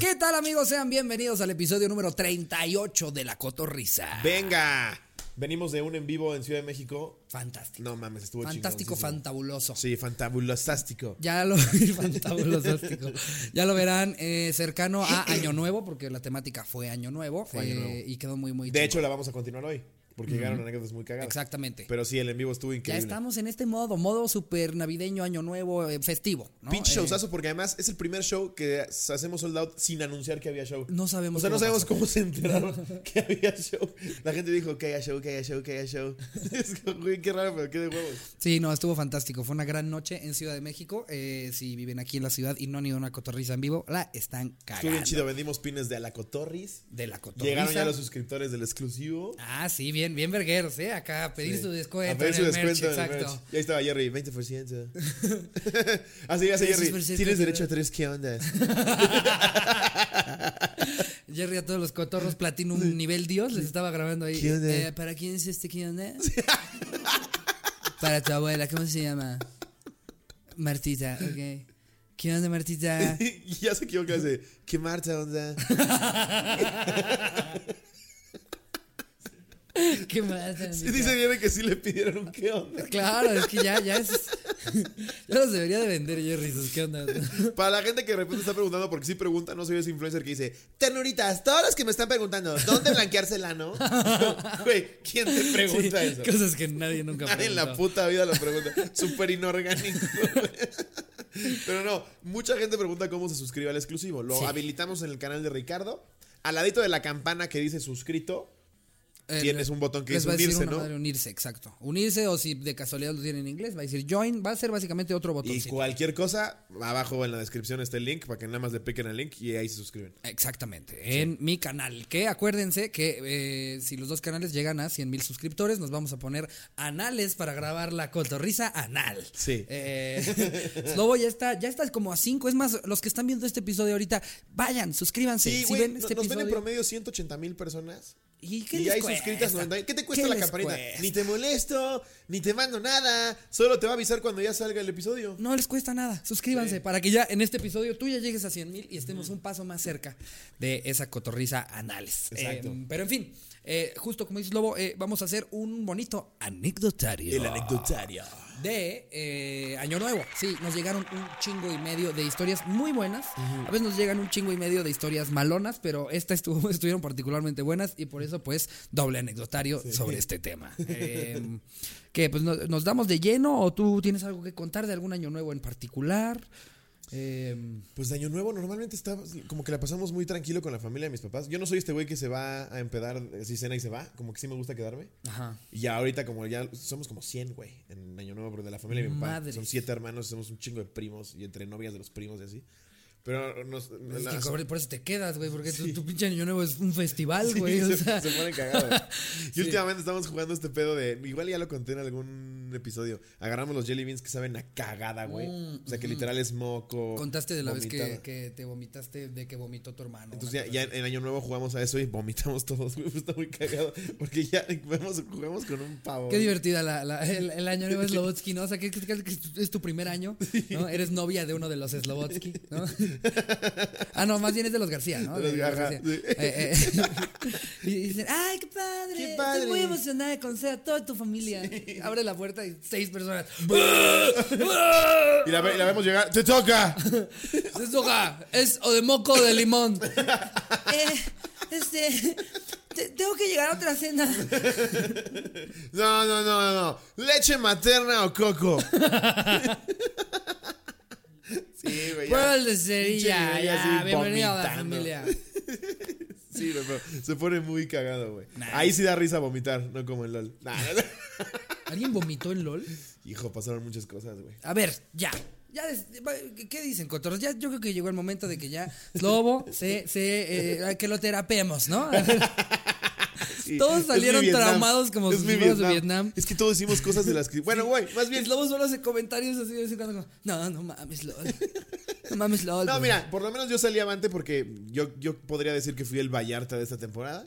¿Qué tal amigos? Sean bienvenidos al episodio número 38 de La Cotorrisa. Venga. Venimos de un en vivo en Ciudad de México. Fantástico. No mames, estuvo Fantástico, fantabuloso. Sí, fantabulosástico. Ya lo fantabulosástico. Ya lo verán eh, cercano a Año Nuevo, porque la temática fue Año Nuevo. Eh, Nuevo. Y quedó muy, muy De hecho, la vamos a continuar hoy. Porque llegaron anécdotas muy cagadas. Exactamente. Pero sí, el en vivo estuvo ya increíble. estamos en este modo, modo super navideño, Año Nuevo, eh, festivo. ¿no? Pinche Eh, showzazo, porque además es el primer show que hacemos sold out sin anunciar que había show. No sabemos O sea, no sabemos pasó. cómo se enteraron que había show. La gente dijo que haya show, que haya show, que haya show. Es como, güey, qué raro, pero qué de huevos. Sí, no, estuvo fantástico. Fue una gran noche en Ciudad de México. Eh, si viven aquí en la ciudad y no han ido a una cotorriza en vivo, la están cagando. Estuvo bien chido. Vendimos pines de Alacotorris. De la cotorriza. Llegaron ya los suscriptores del exclusivo. Ah, sí, bien, bien vergueros, ¿eh? Acá pedir Sí. su descuento. A pedir en su merch, descuento en el exacto. merch. Y ahí estaba Jerry, 20%. Así hace Jerry. 20% Tienes de- derecho a tres, ¿qué onda? Jerry a todos los cotorros Platinum nivel Dios les estaba grabando ahí. ¿Qué onda? Eh, ¿Para quién es este qué onda? Para tu abuela, ¿cómo se llama? Martita, ok. ¿Qué onda, Martita? y ya se equivoca, dice, ¿qué Marta onda? ¿Qué más? Sí, dice Jerry que sí le pidieron qué onda. Claro, es que ya, ya es. ya los debería de vender Jerry, sus qué onda. Para la gente que de repente está preguntando, porque sí pregunta, no soy ese influencer que dice, ternuritas, todos los que me están preguntando, ¿dónde blanquearse el ano? Güey, ¿quién te pregunta Sí, eso? Cosas que nadie nunca Nadie en la puta vida lo pregunta. Súper inorgánico. Pero no, mucha gente pregunta cómo se suscribe al exclusivo. Lo Sí. habilitamos en el canal de Ricardo. Al ladito de la campana que dice suscrito, Eh, tienes un botón que dice unirse, una ¿no? madre unirse, exacto. Unirse o si de casualidad lo tienen en inglés, va a decir join, va a ser básicamente otro Y botoncito. cualquier cosa, abajo en la descripción está el link para que nada más le piquen al link y ahí se suscriben. Exactamente, en mi canal. Que acuérdense que eh, si los dos canales llegan a 100 mil suscriptores, nos vamos a poner anales para grabar la cotorriza anal. Sí. Eh, Slobo ya está, ya está como a 5. Es más, los que están viendo este episodio ahorita, vayan, suscríbanse. Sí, si ven no- este nos ven en promedio 180 mil personas. ¿Y qué Y les hay cuesta? suscritas 90. ¿Qué te cuesta ¿Qué la campanita? cuesta? Ni te molesto, ni te mando nada. Solo te va a avisar cuando ya salga el episodio. No les cuesta nada. Suscríbanse Sí. para que ya en este episodio tú ya llegues a 100 mil y estemos un paso más cerca de esa cotorriza anales. Exacto. Eh, pero en fin, eh, justo como dices Lobo, eh, vamos a hacer un bonito anecdotario. anecdotario. de eh, Año Nuevo. Sí, nos llegaron un chingo y medio de historias muy buenas. A veces nos llegan un chingo y medio de historias malonas, pero estas estuvo, estuvieron particularmente buenas y por eso pues doble anecdotario sobre este tema. Eh, que pues no- nos damos de lleno o tú tienes algo que contar de algún Año Nuevo en particular. Eh, Pues de año nuevo normalmente está como que la pasamos muy tranquilo con la familia de mis papás. Yo no soy este güey que se va a empedar si cena y se va, como que sí me gusta quedarme. ajá. Y ya ahorita como ya somos como 100, güey, en año nuevo, pero de la familia de mi papá. Son siete hermanos, somos un chingo de primos y entre novias de los primos y así. Pero nos... Es la- que por, por eso te quedas, güey, porque tu, tu pinche Año Nuevo es un festival, güey. se, sea. se ponen cagados. Y Sí. últimamente estamos jugando este pedo de. Igual ya lo conté en algún episodio. Agarramos los jelly beans que saben a cagada, güey. Mm, o sea, que literal es moco. Contaste de la vez que, que te vomitaste de que vomitó tu hermano. Entonces ya, ya en Año Nuevo jugamos a eso y vomitamos todos, güey. Está muy cagado. Porque ya vemos, jugamos con un pavo. Qué divertida la, la- el, el año nuevo Slobotsky, ¿no? O sea, que, es tu primer año, ¿no? Eres novia de uno de los Slobotsky, ¿no? ah, no, más bien es de los García, ¿no? De los sí. Eh, eh, y dicen, ¡ay, qué padre! ¡Qué Estoy muy emocionada de conocer a toda tu familia. Abre la puerta y seis personas. Y la, ve- y la vemos llegar. ¡Te toca! ¡Se toca! Es o de moco o de limón. eh, este... te- tengo que llegar a otra cena. No, no, no, no, no. ¿Leche materna o coco? Sí, güey. ya. De cerilla, bienvenido a la vomitando. familia. Sí, güey, pero se pone muy cagado, güey. Nah. Ahí sí da risa vomitar, no como el LOL. Nah, no, no. ¿Alguien vomitó en LOL? Hijo, pasaron muchas cosas, güey. A ver, ya. Ya, des- ¿qué dicen, Cotorros? Ya, yo creo que llegó el momento de que ya Slobo se, se eh, que lo terapemos, ¿no? Sí, Todos salieron traumados como Es si fuéramos de Vietnam. Es que todos decimos cosas de las que. Bueno, güey, más bien. Slobo solo hace comentarios así de vez en cuando como, no, no mames, LOL. No mames, LOL. No, güey". mira, por lo menos yo salí avante porque yo, yo podría decir que fui el Vallarta de esta temporada.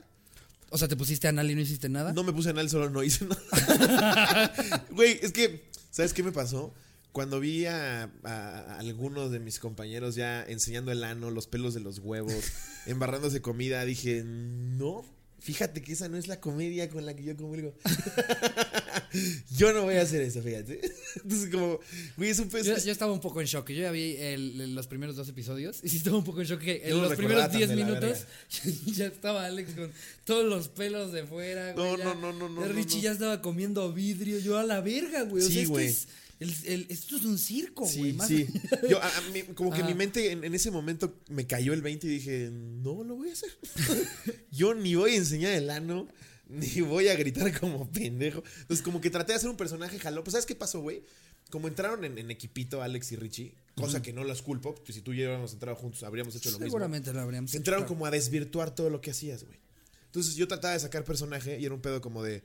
O sea, ¿te pusiste anal y no hiciste nada? No me puse anal, solo no hice nada. Güey, es que, ¿sabes qué me pasó? cuando vi a- a algunos de mis compañeros ya enseñando el ano, los pelos de los huevos, embarrándose comida, dije, no, fíjate que esa no es la comedia con la que yo comulgo. yo no voy a hacer eso, fíjate. Entonces, como, güey, es un peso. Yo, yo estaba un poco en shock. Yo ya vi el- los primeros dos episodios y sí estaba un poco en shock que en no los primeros tan 10 de la minutos ya estaba Alex con todos los pelos de fuera. güey, No, ya- no, no, no, no, Richie no. ya estaba comiendo vidrio. Yo a la verga, güey. O Sí, sea, güey. es, el- el- esto es un circo, güey. Sí, más sí. Yo, a- a mí, como que mi mente en, en ese momento me cayó el 20 y dije, no lo voy a hacer. Yo ni voy a enseñar el ano, ni voy a gritar como pendejo. Entonces, como que traté de hacer un personaje jalón. Pues, ¿sabes qué pasó, güey? Como entraron en, en equipito Alex y Richie, cosa que no los culpo, pues si tú y yo hubiéramos entrado juntos, habríamos hecho lo mismo. Seguramente lo habríamos hecho, Entraron claro. como a desvirtuar todo lo que hacías, güey. Entonces yo trataba de sacar personaje y era un pedo como de.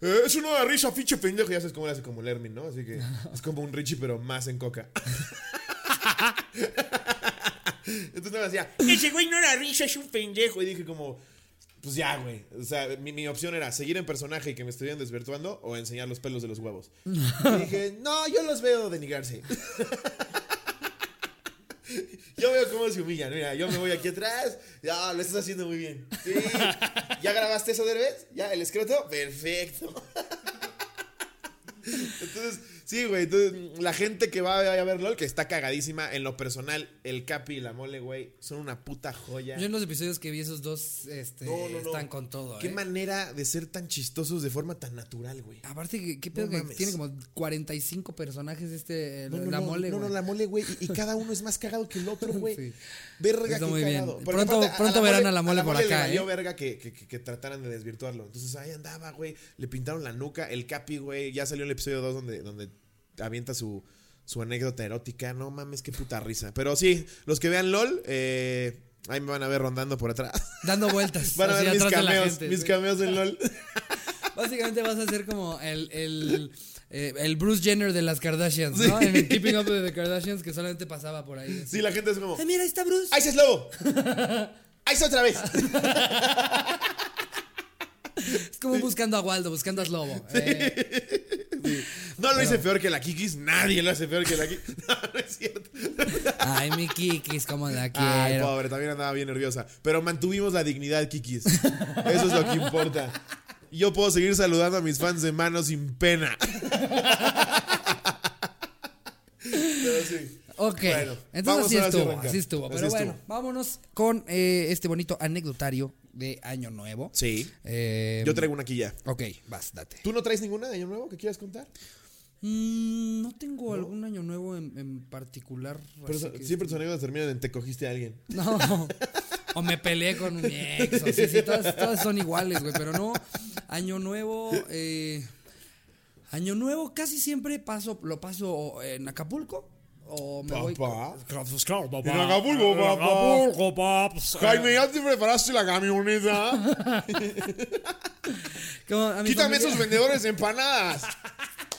"Eh, es una risa, fiche pendejo. Ya sabes cómo le hace como Lermin, ¿no? Así que es como un Richie, pero más en coca. Entonces me decía, ese güey no era risa, es un pendejo. Y dije como, pues ya, güey. O sea, mi, mi opción era seguir en personaje y que me estuvieran desvirtuando o enseñar los pelos de los huevos. Y dije, no, yo los veo denigrarse. Yo veo cómo se humillan. Mira, yo me voy aquí atrás. Ya, lo estás haciendo muy bien. Sí. ¿Ya grabaste eso de vez? ¿Ya? ¿El escroto? Perfecto. Entonces, sí, güey. entonces, la gente que va a ver LOL, que está cagadísima en lo personal, el Capi y la Mole, güey, son una puta joya. Yo en los episodios que vi esos dos este, No, no, no. están con todo. Qué ¿eh? manera de ser tan chistosos de forma tan natural, güey. Aparte, ¿qué pedo que mames. tiene como 45 personajes este, la mole, no, no, la mole, güey. Y, y cada uno es más cagado que el otro, güey. Sí. Verga, Está muy bien. Pronto- aparte, a pronto verán a la mole por le acá, valió ¿eh? verga que, que, que- que trataran de desvirtuarlo. Entonces ahí andaba, güey. Le pintaron la nuca. El Capi, güey. Ya salió el episodio 2 donde, donde avienta su, su anécdota erótica. No mames, qué puta risa. Pero sí, los que vean LOL, eh, ahí me van a ver rondando por atrás. Dando vueltas. Van a ver mis cameos, gente, mis sí. cameos en LOL. Básicamente vas a ser como el, el, eh, el Bruce Jenner de las Kardashians, ¿no? En el Keeping Up with the Kardashians que solamente pasaba por ahí. Sí, la gente es como. ¡Ay, mira, ahí está Bruce! ¡Ahí se es lobo! ¡Ahí está otra vez! Es como buscando a Waldo, buscando a Slobo. Eh, No lo hice peor que la Kikis. Nadie lo hace peor que la Kikis. No, no es cierto. ay, mi Kikis, cómo la Ay, quiero. pobre, también andaba bien nerviosa. Pero mantuvimos la dignidad, Kikis. Eso es lo que importa. Yo puedo seguir saludando a mis fans de mano sin pena. Pero sí. Ok, Bueno, entonces así estuvo, así estuvo. Así Pero bueno, estuvo. vámonos con eh, este bonito anecdotario de Año Nuevo. Sí. Eh, Yo traigo una aquí ya. Ok, vas, date. ¿Tú no traes ninguna de año nuevo que quieras contar? Mm, no tengo algún año nuevo en, en particular. Que- siempre tus anécdotas terminan en te cogiste a alguien. No. O me peleé con mi ex. O sí, sí, todas, todas son iguales, güey. Pero no. Año nuevo. eh, año nuevo casi siempre paso, lo paso en Acapulco. O me voy. Papá. Pues claro, papá. En Acapulco, En papá. Acapulco, papá. Pues, Jaime, ¿ya te preparaste la camioneta? Quítame familia- esos vendedores de empanadas.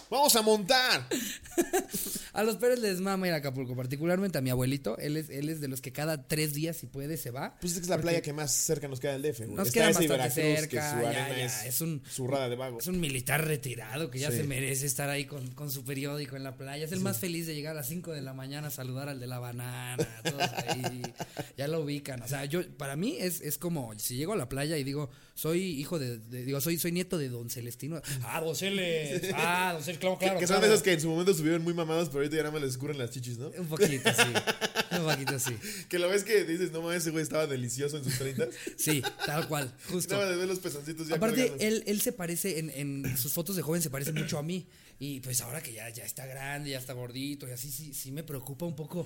Vamos a montar. A los Pérez les mama ir a Acapulco, particularmente a mi abuelito. Él es, él es de los que cada tres días, si puede, se va. Pues es que es la playa que más cerca nos queda del DF. güey. Nos Está queda bastante Veracruz, cerca, que su ya, arena ya, es, es un- zurrada de vago. Es un militar retirado que ya Sí. se merece estar ahí con, con su periódico en la playa. Es el más feliz de llegar a las 5 de la mañana a saludar al de la banana. Todos ahí. ya lo ubican. O sea, yo, para mí es, es como si llego a la playa y digo, soy hijo de, de- digo, soy, soy nieto de don Celestino. Ah, don Celes. Ah, don Celes, claro, Que- claro. que son claro. esos que en su momento estuvieron muy mamados, pero ahorita ya nada más les escurren las chichis, ¿no? Un poquito, sí. Un poquito, sí. Que lo ves que dices, no mames, ese güey estaba delicioso en sus 30. Sí, tal cual. Justo. Nada más de ver los pezoncitos ya Aparte, él, él se parece, en, en sus fotos de joven se parece mucho a mí. Y pues ahora que ya, ya está grande, ya está gordito y así, sí, sí me preocupa un poco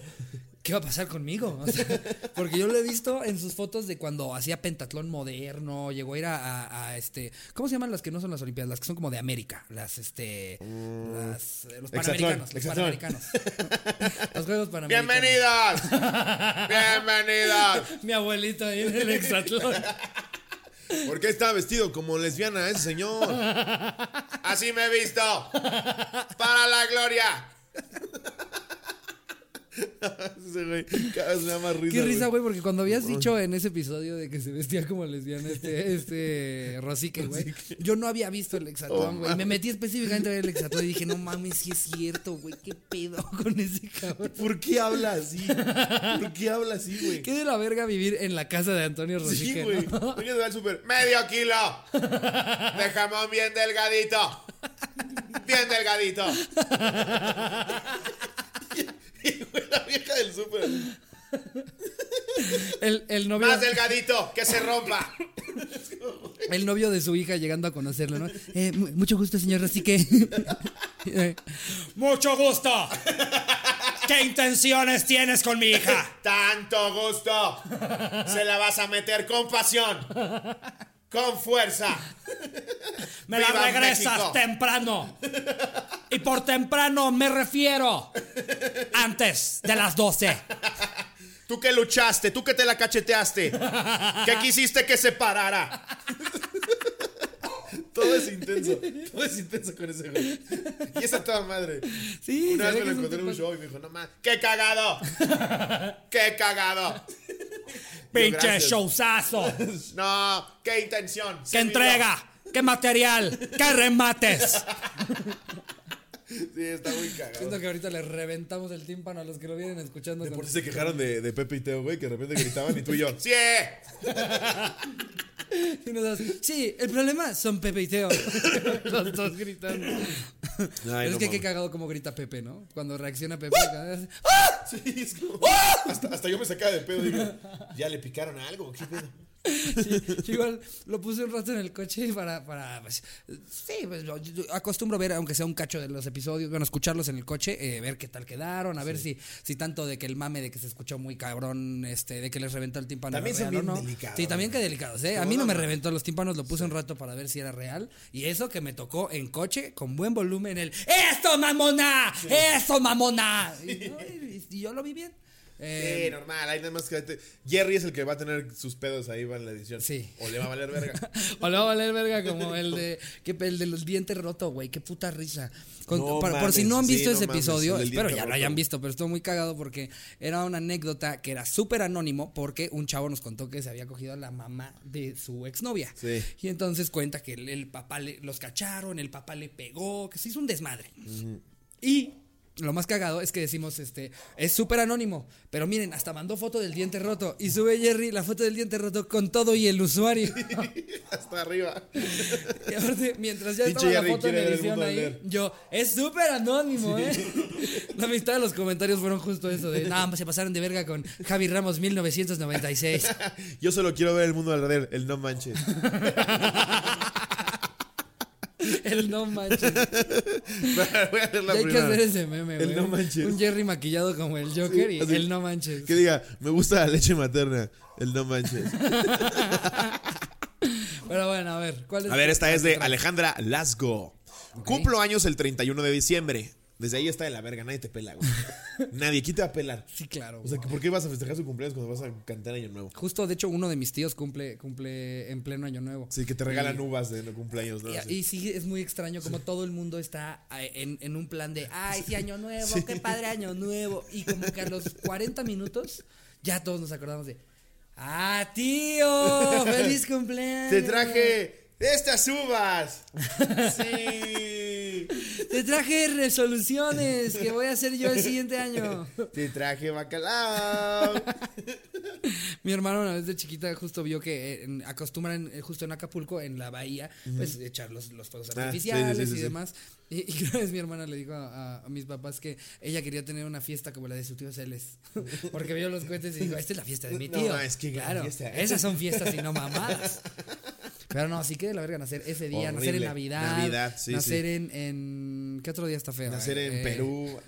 qué va a pasar conmigo. O sea, porque yo lo he visto en sus fotos de cuando hacía pentatlón moderno, llegó a ir a, a- a, este, ¿cómo se llaman las que no son las Olimpiadas? Las que son como de América, las, este, las, eh, los panamericanos. Los panamericanos. los Juegos Panamericanos. ¡Bienvenidos! ¡Bienvenidos! Mi abuelito ahí en el hexatlón. ¿Por qué está vestido como lesbiana ese señor? Así me he visto. Para la gloria. Ese güey, cada vez me da más risa. Qué risa, güey. güey, porque cuando habías dicho en ese episodio de que se vestía como lesbiana este, este Rosique, güey, yo no había visto el hexatlón, Oh, güey. me metí específicamente a ver el hexatlón y dije, no mames, sí es cierto, güey, qué pedo con ese cabrón. ¿Por qué habla así? ¿Por qué habla así, güey? Qué de la verga vivir en la casa de Antonio Sí, Rosique, güey. ¿no? Venga, va al súper. Medio kilo. De jamón bien delgadito. Bien delgadito. Güey, la vieja del súper. El, el novio, Más delgadito, que se rompa. el novio de su hija llegando a conocerlo, ¿no? Eh, mu- mucho gusto, señor Rosique. Eh, Mucho gusto. ¿Qué intenciones tienes con mi hija? Tanto gusto. Se la vas a meter con pasión. Con fuerza. Me la ¡Viva regresas México! temprano. Y por temprano me refiero antes de las 12. Tú que luchaste, tú que te la cacheteaste. Que quisiste que se parara. Todo es intenso. Todo es intenso con ese güey. Y esa toda madre. Sí, Una vez ve me lo encontré en un show y me dijo, no más, ¡qué cagado! ¡Qué cagado! Pinche showzazo. No, qué intención. ¿Qué entrega? ¿Qué material? ¿Qué remates? Sí, está muy cagado. Siento que ahorita le reventamos el tímpano a los que lo vienen escuchando. De por sí se quejaron de, de Pepe y Teo, güey, que de repente gritaban y tú y yo. ¡Sí! Y sí, el problema son Pepe y Teo. Los dos gritando. Pero no es que qué cagado como grita Pepe, ¿no? Cuando reacciona Pepe. hace, Sí, es como- hasta, hasta yo me sacaba de pedo. Digo, ¿ya le picaron algo? ¿Qué pedo? Sí, yo igual lo puse un rato en el coche para, para pues, sí, pues, yo- yo acostumbro ver, aunque sea un cacho de los episodios, bueno, escucharlos en el coche, eh, ver qué tal quedaron, a ver si, si tanto de que el mame de que se escuchó muy cabrón, este, de que les reventó el tímpano También son bien no. delicados, Sí, también que delicados, eh. A mí no me reventó los tímpanos, lo puse un rato para ver si era real. Y eso que me tocó en coche, con buen volumen, el ¡Eso, mamona! ¡Eso, mamona! Y, no, y- y yo lo vi bien. Eh, Sí, normal, hay nada más que. Jerry es el que va a tener sus pedos ahí va en la edición. Sí. O le va a valer verga. O le va a valer verga como el de que el de los dientes rotos, güey, qué puta risa. Con- No para- por si no han visto ese episodio, espero ya lo hayan visto, pero estuvo muy cagado porque era una anécdota que era súper anónimo porque un chavo nos contó que se había cogido a la mamá de su exnovia. Sí. Y entonces cuenta que el, el papá le, los cacharon, el papá le pegó, que se hizo un desmadre. Y lo más cagado es que decimos, este, es súper anónimo, pero miren, hasta mandó foto del diente roto y sube Jerry la foto del diente roto con todo y el usuario. Hasta arriba. Y aparte, mientras ya estaba la foto en edición ahí, yo, es súper anónimo, ¿eh? La mitad de los comentarios fueron justo eso de, no, se pasaron de verga con Javi Ramos 1996. Yo solo quiero ver el mundo alrededor, el no manches. El no manches. Voy a leer la Ya hay que primera. hacer ese meme, El güey. no manches. Un Jerry maquillado como el Joker y Así, el no manches. Que diga, me gusta la leche materna, el no manches. Pero bueno, a ver, ¿cuál es? A ver, esta es de? Alejandra Lasgo. Cumplo años el 31 de diciembre. Desde ahí está de la verga, nadie te pela, güey. Nadie, ¿quién te va a pelar? Sí, claro. O sea, ¿por qué vas a festejar su cumpleaños cuando vas a cantar Año Nuevo? Justo, de hecho, uno de mis tíos cumple, cumple en pleno año nuevo. Sí, que te regalan uvas de cumpleaños, ¿no? Y, Sí. y sí, es muy extraño como todo el mundo está en, en un plan de, ay, sí, año nuevo, qué padre año nuevo. Y como que a los 40 minutos ya todos nos acordamos de, ah, tío, feliz cumpleaños. Te traje estas uvas. Sí. Te traje resoluciones que voy a hacer yo el siguiente año. Te traje bacalao. Mi hermano una vez de chiquita justo vio que eh, en- acostumbran eh, justo en Acapulco, en la bahía, pues echar los, los fuegos Ah, sí, artificiales sí, sí, y demás. Y, y una vez mi hermana le dijo a, a- a mis papás que ella quería tener una fiesta como la de su tío Celes. Porque vio los cohetes y dijo, esta es la fiesta de mi No, tío. es que claro, fiesta. esas son fiestas y no mamadas. Pero no, sí que de la verga nacer ese día, nacer en. Navidad, Navidad, sí, nacer sí. En, en... ¿Qué otro día está feo? Nacer en Eh, Perú.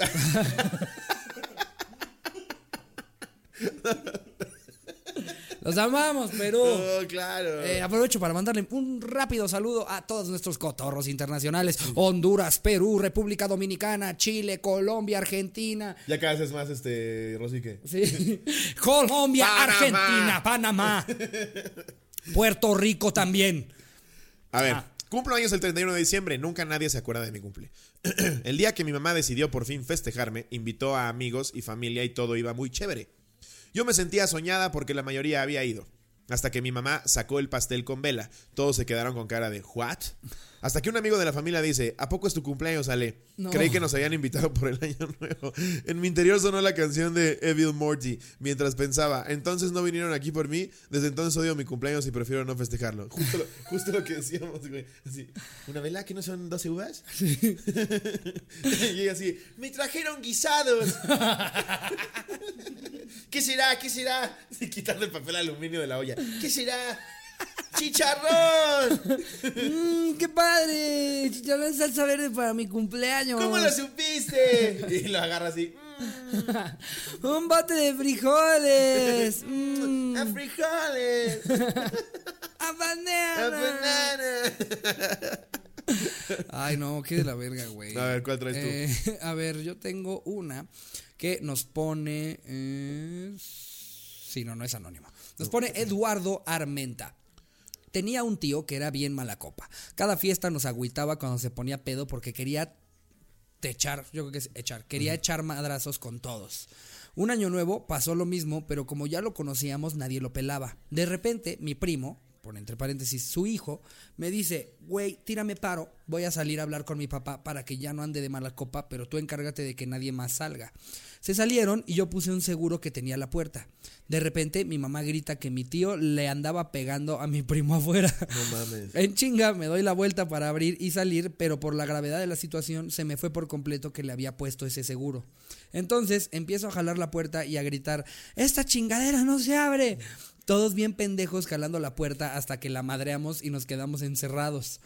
Los amamos, Perú. Oh, claro. Eh, aprovecho para mandarle un rápido saludo a todos nuestros cotorros internacionales. Honduras, Perú, República Dominicana, Chile, Colombia, Argentina. Ya cada vez es más este Rosique. Sí. Colombia, Panamá. Argentina, Panamá. Puerto Rico también. A ver, Ah. Cumplo años el 31 de diciembre, nunca nadie se acuerda de mi cumple. el día que mi mamá decidió por fin festejarme, invitó a amigos y familia y todo iba muy chévere. Yo me sentía soñada porque la mayoría había ido. Hasta que mi mamá sacó el pastel con vela. Todos se quedaron con cara de ¿what? Hasta que un amigo de la familia dice, ¿a poco es tu cumpleaños, Ale? No. Creí que nos habían invitado por el año nuevo. En mi interior sonó la canción de Evil Morty mientras pensaba, entonces no vinieron aquí por mí, desde entonces odio mi cumpleaños y prefiero no festejarlo. Justo lo, justo lo que decíamos, güey. Así, ¿una vela que no son 12 uvas? y ella así, me trajeron guisados. ¿Qué será? ¿Qué será? Y quitando el papel aluminio de la olla. ¿Qué será? ¡Chicharrón! Mmm, qué padre. Chicharrón en salsa verde para mi cumpleaños. ¿Cómo lo supiste? Y lo agarra así. Un bote de frijoles. Mm, ¡A frijoles! a ¡A banana. banana! Ay, no, qué de la verga, güey. A ver, ¿cuál traes tú? Eh, a ver, yo tengo una que nos pone. eh, sí, no, no es anónimo. Nos pone Eduardo Armenta. Tenía un tío que era bien mala copa. Cada fiesta nos agüitaba cuando se ponía pedo porque quería echar, yo creo que es echar, quería echar madrazos con todos. Un año nuevo pasó lo mismo, pero como ya lo conocíamos, nadie lo pelaba. De repente, mi primo, por entre paréntesis, su hijo, me dice, güey, tírame paro, voy a salir a hablar con mi papá para que ya no ande de mala copa, pero tú encárgate de que nadie más salga. Se salieron y yo puse un seguro que tenía a la puerta. De repente, mi mamá grita que mi tío le andaba pegando a mi primo afuera. No mames. En chinga me doy la vuelta para abrir y salir, pero por la gravedad de la situación se me fue por completo que le había puesto ese seguro. Entonces empiezo a jalar la puerta y a gritar, ¡Esta chingadera no se abre! Todos bien pendejos jalando la puerta hasta que la madreamos y nos quedamos encerrados.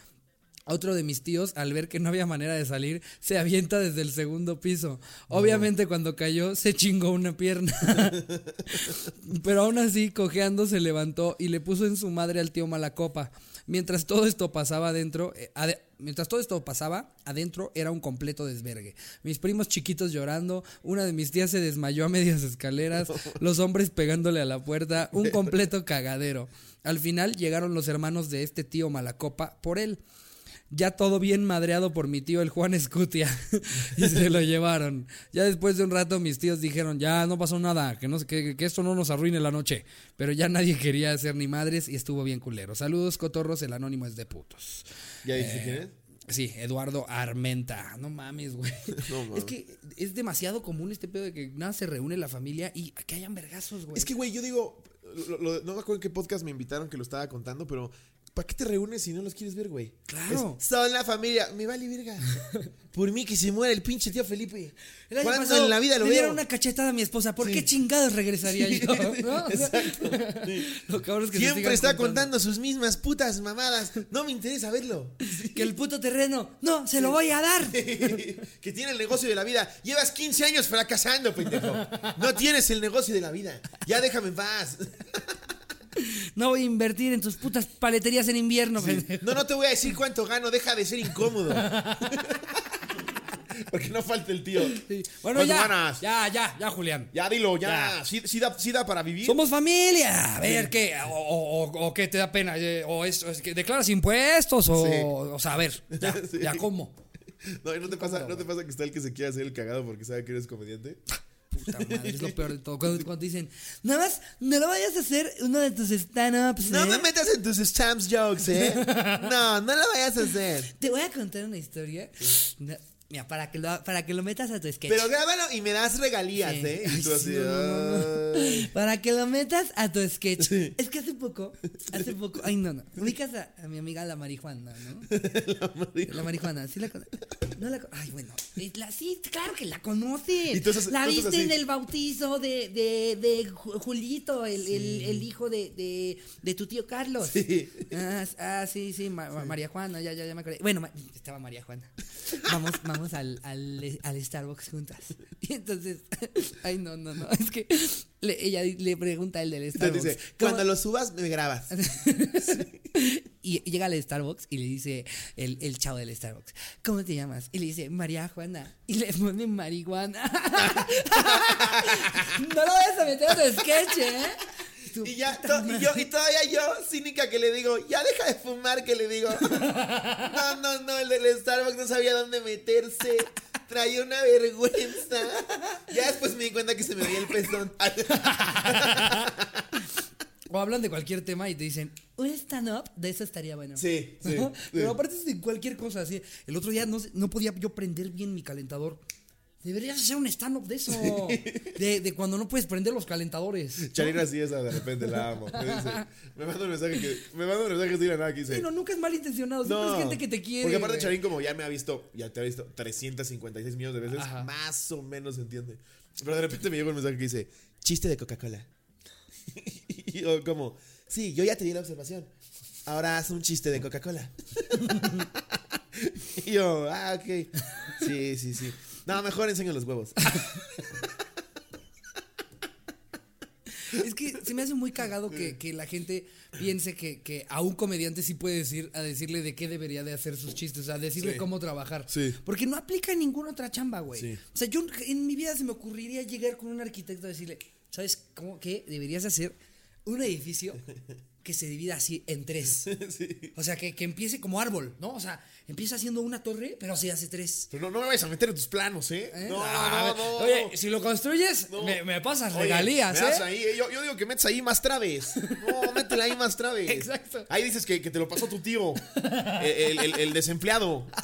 Otro de mis tíos, al ver que no había manera de salir, se avienta desde el segundo piso. Obviamente cuando cayó se chingó una pierna. Pero aún así, cojeando, se levantó y le puso en su madre al tío Malacopa. Mientras todo esto pasaba adentro, eh, ade- mientras todo esto pasaba, adentro era un completo desvergue. Mis primos chiquitos llorando, una de mis tías se desmayó a medias escaleras, los hombres pegándole a la puerta, un completo cagadero. Al final llegaron los hermanos de este tío Malacopa por él. Ya todo bien madreado por mi tío el Juan Escutia. y se lo llevaron. Ya después de un rato mis tíos dijeron, ya no pasó nada, que, no, que, que esto no nos arruine la noche. Pero ya nadie quería hacer ni madres y estuvo bien culero. Saludos, cotorros, el anónimo es de putos. ¿Ya dijiste quién es? Sí, Eduardo Armenta. No mames, güey. No mames. Es que es demasiado común este pedo de que nada se reúne la familia y que hayan vergazos, güey. Es que, güey, yo digo, lo- lo- no me acuerdo en qué podcast me invitaron que lo estaba contando, pero ¿para qué te reúnes si no los quieres ver, güey? Claro. Es, Son la familia. Me vale verga. Por mí que se muera el pinche tío Felipe. El año ¿Cuándo pasado en la vida lo le dieron una cachetada a mi esposa. ¿Por Sí. qué chingados regresaría yo? ¿no? Exacto. Sí. Lo cabrón es que Siempre está contando sus mismas putas mamadas. No me interesa verlo. Que el puto terreno, no, se lo voy a dar. que tiene el negocio de la vida. Llevas 15 años fracasando, pendejo. No tienes el negocio de la vida. Ya déjame en paz. No voy a invertir en tus putas paleterías en invierno. No, no te voy a decir cuánto gano. Deja de ser incómodo. Porque no falta el tío. Sí. Bueno, ya, ya, ya, ya, Julián. Ya dilo, ya. Ya. Sí, sí da, sí da para vivir. Somos familia. A ver, ¿qué? O, o, o- qué te da pena? Eh, ¿O es, es que declaras impuestos? O, o sea, a ver, ya, ya, ¿cómo? No, ¿y no te pasa, ¿no te pasa que está el que se quiere hacer el cagado porque sabe que eres comediante? Puta madre, es lo peor de todo. Cuando, cuando dicen, nada más, no lo vayas a hacer uno de tus stand-ups. No ¿eh? me metas en tus stamps jokes, ¿eh? No, no lo vayas a hacer. Te voy a contar una historia. No, mira, para que, lo, para que lo metas a tu sketch. Pero grábalo y me das regalías, Sí. ¿eh? Y tú sí, así, no, no, no. "Ay". Para que lo metas a tu sketch. Sí. Es que hace poco, hace poco, ay no, no. Ubicas a, a mi amiga la marihuana, ¿no? La marihuana, sí la conoces. No la con- Ay, bueno. la- sí, claro que la conoces. La viste en el bautizo de, de, de Ju- Julito, el, el, el hijo de, de, de tu tío Carlos. Sí. Ah, ah, sí, sí, Ma- Ma- María Juana, ya, ya, ya me acordé. Bueno, ma- estaba María Juana. Vamos, vamos al, al, al Starbucks juntas. Y entonces, ay, no, no, no. Es que le- ella le pregunta al del Entonces Starbucks. dice, ¿cómo- cuando lo subas, me grabas. y llega al Starbucks y le dice el, el chavo del Starbucks, ¿cómo te llamas? Y le dice, María Juana. Y le pone marihuana. no lo vayas a meter en tu sketch, ¿eh? Y ya, to- y, yo, y todavía yo, cínica, que le digo, ya deja de fumar, que le digo. No, no, no, el del Starbucks no sabía dónde meterse. Traía una vergüenza. Ya después me di cuenta que se me veía el pezón. O hablan de cualquier tema y te dicen, un stand-up, de eso estaría bueno. Sí, sí, ¿No? sí. Pero aparte es de cualquier cosa así. El otro día no, no podía yo prender bien mi calentador. Deberías hacer un stand-up de eso. De, de cuando no puedes prender los calentadores. Charina sí esa de repente la amo. Me, dice, me manda un mensaje que. Me manda un mensaje sin nada que dice. Sí, no, nunca es malintencionado. Siempre es gente que te quiere. Porque aparte. Charín como ya me ha visto, ya te ha visto 356 millones de veces, Ajá. más o menos entiende. Pero de repente me llegó un mensaje que dice, chiste de Coca-Cola. y yo como, sí, yo ya te di la observación. Ahora haz un chiste de Coca-Cola. y yo, ah, ok. Sí, sí, sí. No, mejor enseño los huevos. Es que se me hace muy cagado que, que la gente piense que, que a un comediante sí puede decir, a decirle de qué debería de hacer sus chistes, a decirle Sí. cómo trabajar. Sí. Porque no aplica en ninguna otra chamba, güey. Sí. O sea, yo en mi vida se me ocurriría llegar con un arquitecto a decirle, ¿sabes cómo que deberías hacer un edificio que se divida así en tres? O sea, que, que empiece como árbol, ¿no? O sea, empieza haciendo una torre, pero se hace tres. Pero no, no me vayas a meter en tus planos, ¿eh? ¿Eh? No, no, no. Oye, si lo construyes, me, me pasas Oye, regalías, me ¿eh? ahí, yo, yo digo que metes ahí más traves. No, métele ahí más traves. Exacto. Ahí dices que, que te lo pasó tu tío. El, el- el desempleado.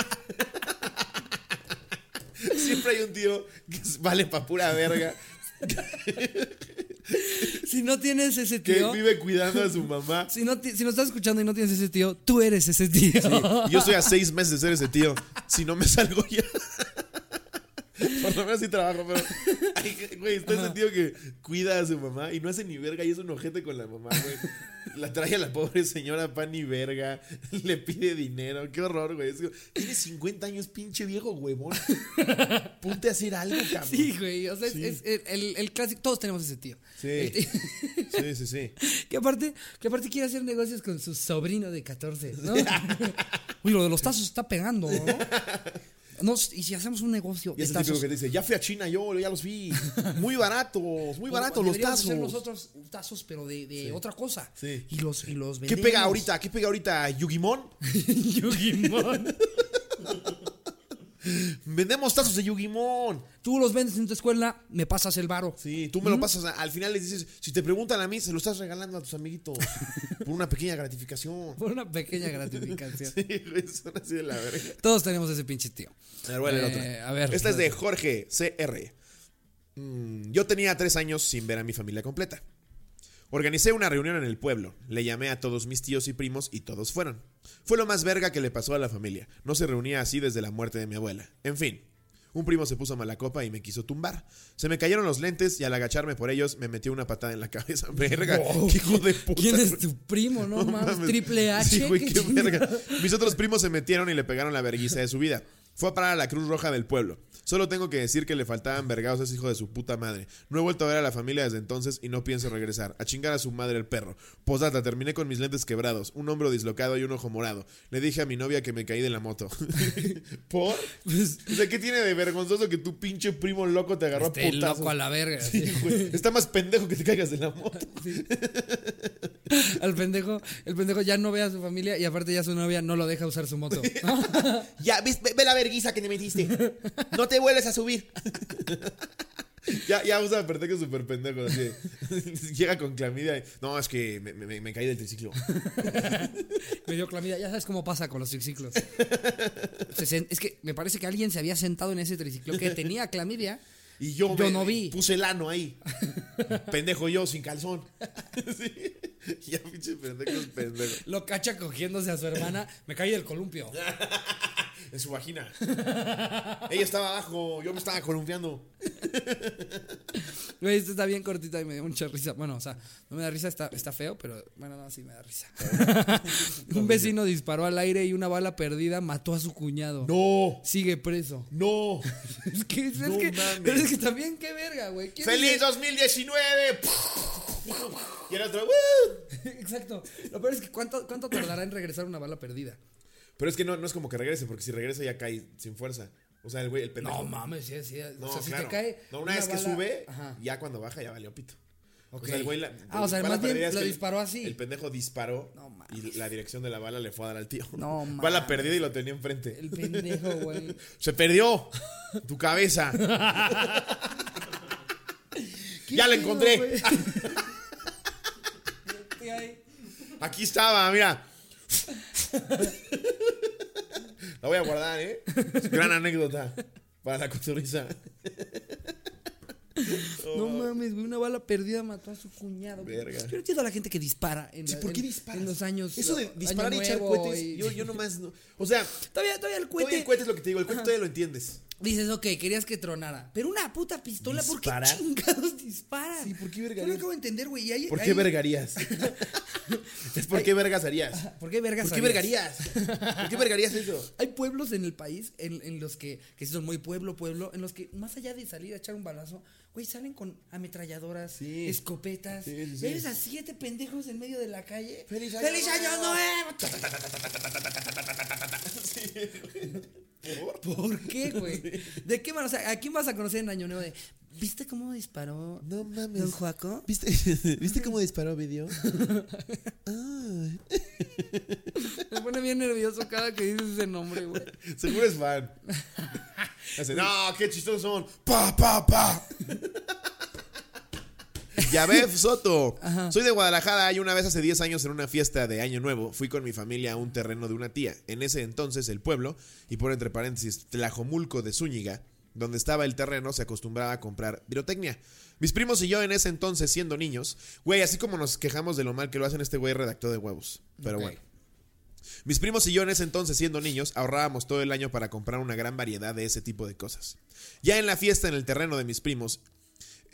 Siempre hay un tío que vale pa' pura verga. Si no tienes ese Que tío, vive cuidando a su mamá. si no, si nos estás escuchando y no tienes ese tío, tú eres ese tío. Yo estoy a seis meses de ser ese tío. Si no me salgo ya. Por lo menos sí trabajo, pero. Ay, güey, está ese tío que cuida a su mamá y no hace ni verga y es un ojete con la mamá, güey. La trae a la pobre señora pan y verga. Le pide dinero. Qué horror, güey. Tiene 50 años, pinche viejo huevón. Ponte a hacer algo, cabrón. Sí, güey. O sea, es- Sí. es, el, el- el clásico. Todos tenemos ese tío. Sí. Tío- Sí, sí, sí. que, aparte, que aparte quiere hacer negocios con su sobrino de 14, ¿no? Uy, lo de los tazos está pegando, ¿no? No, y si hacemos un negocio Y de es el tazos. que dice, ya fui a China yo, ya los vi. Muy baratos, muy baratos los tazos. hacer nosotros tazos, pero de, de otra cosa. Sí. Y los, y los ¿Qué vendemos. pega ahorita? ¿Qué pega ahorita? ¿Yugimon? Yugimon. Vendemos tazos de Yugimon. Tú los vendes en tu escuela, me pasas el varo. Sí, tú me lo pasas. al final les dices, si te preguntan a mí, se lo estás regalando a tus amiguitos. por una pequeña gratificación. Por una pequeña gratificación. Sí, son así de la verga. Todos tenemos ese pinche tío. A ver, bueno, el otro. Eh, a ver. Esta es de Jorge CR. Mm, yo tenía tres años sin ver a mi familia completa. Organicé una reunión en el pueblo. Le llamé a todos mis tíos y primos y todos fueron. Fue lo más verga que le pasó a la familia. No se reunía así desde la muerte de mi abuela. En fin. Un primo se puso mala copa y me quiso tumbar. Se me cayeron los lentes y al agacharme por ellos me metió una patada en la cabeza. Verga, Wow. qué hijo de puta. ¿Quién es tu primo? No, mames. mames. Triple H. Sí, güey, qué chingada. verga. Mis otros primos se metieron y le pegaron la verguiza de su vida. Fue a parar a la Cruz Roja del pueblo. Solo tengo que decir que le faltaban vergados a ese hijo de su puta madre. No he vuelto a ver a la familia desde entonces y no pienso regresar. A chingar a su madre el perro. Posdata, terminé con mis lentes quebrados, un hombro dislocado y un ojo morado. Le dije a mi novia que me caí de la moto. ¿Por? Pues, O sea, ¿qué tiene de vergonzoso que tu pinche primo loco te agarró a este putazos? loco a la verga. sí. Güey, Está más pendejo que te caigas de la moto. Al pendejo, el pendejo ya no ve a su familia y aparte ya su novia no lo deja usar su moto. Ya, ve, ve- ve la verguiza que te metiste. No te vuelves a subir. ya, ya usa pretextos súper pendejos. Así. Llega con clamidia. y, no, es que me, me- me caí del triciclo. Me dio clamida. Ya sabes cómo pasa con los triciclos. Se es que me parece que alguien se había sentado en ese triciclo que tenía clamidia. Y yo, Yo me- no vi. Puse el ano ahí. Pendejo yo, sin calzón. Sí. Ya, pinche pendejos pendejos. Lo cacha cogiéndose a su hermana. Me caí del columpio. En su vagina. Ella estaba abajo, yo me estaba columpiando. Güey, esto está bien cortita y me dio mucha risa. Bueno, o sea, no me da risa, está, está feo, pero bueno, no, sí me da risa. Un vecino disparó al aire y una bala perdida mató a su cuñado. No, Sigue preso. no. Es que, es No que, pero es que también, qué verga, güey. ¿Quién ¡Feliz dice- 2019! Y el otro, ¡Woo! Exacto. Lo peor es que ¿cuánto, cuánto tardará en regresar una bala perdida? Pero es que no, no es como que regrese, porque si regresa ya cae sin fuerza. O sea, el güey, el pendejo. No mames, sí, sí. No, o sea, si te cae. No, una, vez que bala- sube, Ajá. ya cuando baja ya valió pito. O sea, el güey la, Ah, o sea, bala más bien perdida es lo que el- disparó así. El pendejo disparó No y la dirección de la bala le fue a dar al tío. No Bala mames. perdida y lo tenía enfrente. El pendejo, güey. Se perdió tu cabeza. ¿Qué Ya la encontré. Aquí estaba, mira. La voy a guardar, ¿eh? Gran anécdota para la cotorriza. No mames, güey, una bala perdida mató a su cuñado. güey. Verga. Yo entiendo a la gente que dispara en, Sí, la- ¿Por qué en- en los años. Eso de disparar y echar cohetes. y- Yo, yo nomás no. O sea, Todavía, todavía el todavía cohete. el cohete es lo que te digo. El cohete todavía lo entiendes. Dices, ok, querías que tronara. Pero una puta pistola, ¿por qué chingados disparan? Sí, ¿por qué Yo vergarías? no acabo de entender, güey. hay- ¿Por hay- qué vergarías? es por qué vergas harías. ¿Por qué vergas ¿Por qué vergarías? ¿Por qué vergarías eso? Hay pueblos en el país en, en los que, que son muy pueblo, pueblo, en los que más allá de salir a echar un balazo, güey, salen con ametralladoras, Sí. escopetas. Sí. Ves a siete pendejos en medio de la calle. ¡Feliz año año nuevo! ¿Por qué, güey? ¿De qué man? O sea, ¿a quién vas a conocer en Año Nuevo? De, ¿Viste cómo disparó No mames. Don Joaco? ¿Viste, ¿Viste cómo disparó video? Ay. Me pone bien nervioso cada que dices ese nombre, güey. Seguro es fan. Hace, no, qué chistosos son. Pa, pa, pa. Yabev Soto. Soy de Guadalajara y una vez hace 10 años en una fiesta de Año Nuevo fui con mi familia a un terreno de una tía. En ese entonces el pueblo, y por entre paréntesis, Tlajomulco de Zúñiga, donde estaba el terreno, se acostumbraba a comprar pirotecnia. Mis primos y yo en ese entonces, siendo niños, güey, así como nos quejamos de lo mal que lo hacen, este güey redactó de huevos. Pero bueno. Mis primos y yo en ese entonces, siendo niños, ahorrábamos todo el año para comprar una gran variedad de ese tipo de cosas. Ya en la fiesta en el terreno de mis primos,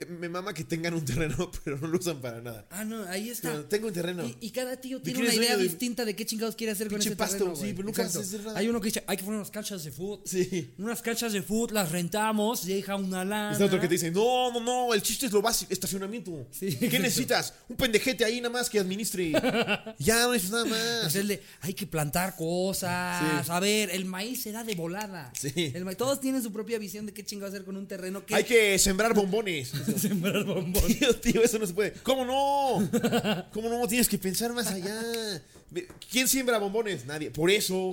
me mama que tengan un terreno, pero no lo usan para nada. Ah, no, ahí está. Tengo un terreno. Y, y cada tío ¿De tiene una idea de- distinta de qué chingados quiere hacer con Pinche ese pasto, terreno, sí, pero nunca Exacto. haces nada. Hay uno que dice, hay que poner unas canchas de fútbol. Sí. Unas canchas de fútbol, las rentamos, deja una lana. Está otro que te dice, no, no, no, el chiste es lo básico, estacionamiento. Sí, ¿Qué necesitas? Un pendejete ahí nada más que administre. ya no necesitas nada Es más. el de, hay que plantar cosas. Sí. A ver, el maíz se da de volada. Sí. El maíz- todos tienen su propia visión de qué chingados hacer con un terreno que Hay que sembrar bombones. sembrar bombón. Tío, tío, eso no se puede. ¿Cómo no? ¿Cómo no? Tienes que pensar más allá. ¿Quién siembra bombones? Nadie. Por eso.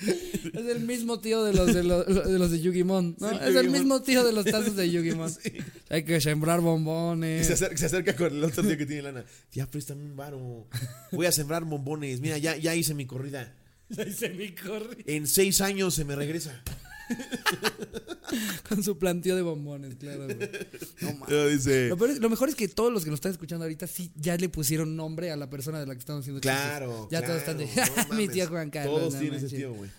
Es el mismo tío de los de los de, los de Yugimon, ¿no? Sí, es el mismo tío de los tazos de Yugimon. Hay que sembrar Y bombones. se acerca, se acerca con el otro tío que tiene lana. Ya préstame un varo. Voy a sembrar bombones. Mira, ya, ya hice mi corrida. Ahí se me corre. En seis años se me regresa. Con su planteo de bombones, claro, güey. No mames. Lo, peor es- lo mejor es que todos los que nos están escuchando ahorita sí ya le pusieron nombre a la persona de la que estamos haciendo chistes. Claro. Ya claro, todos están de. no Mi mames. tío Juan Carlos. Todos no tienen ese manches". tío, güey.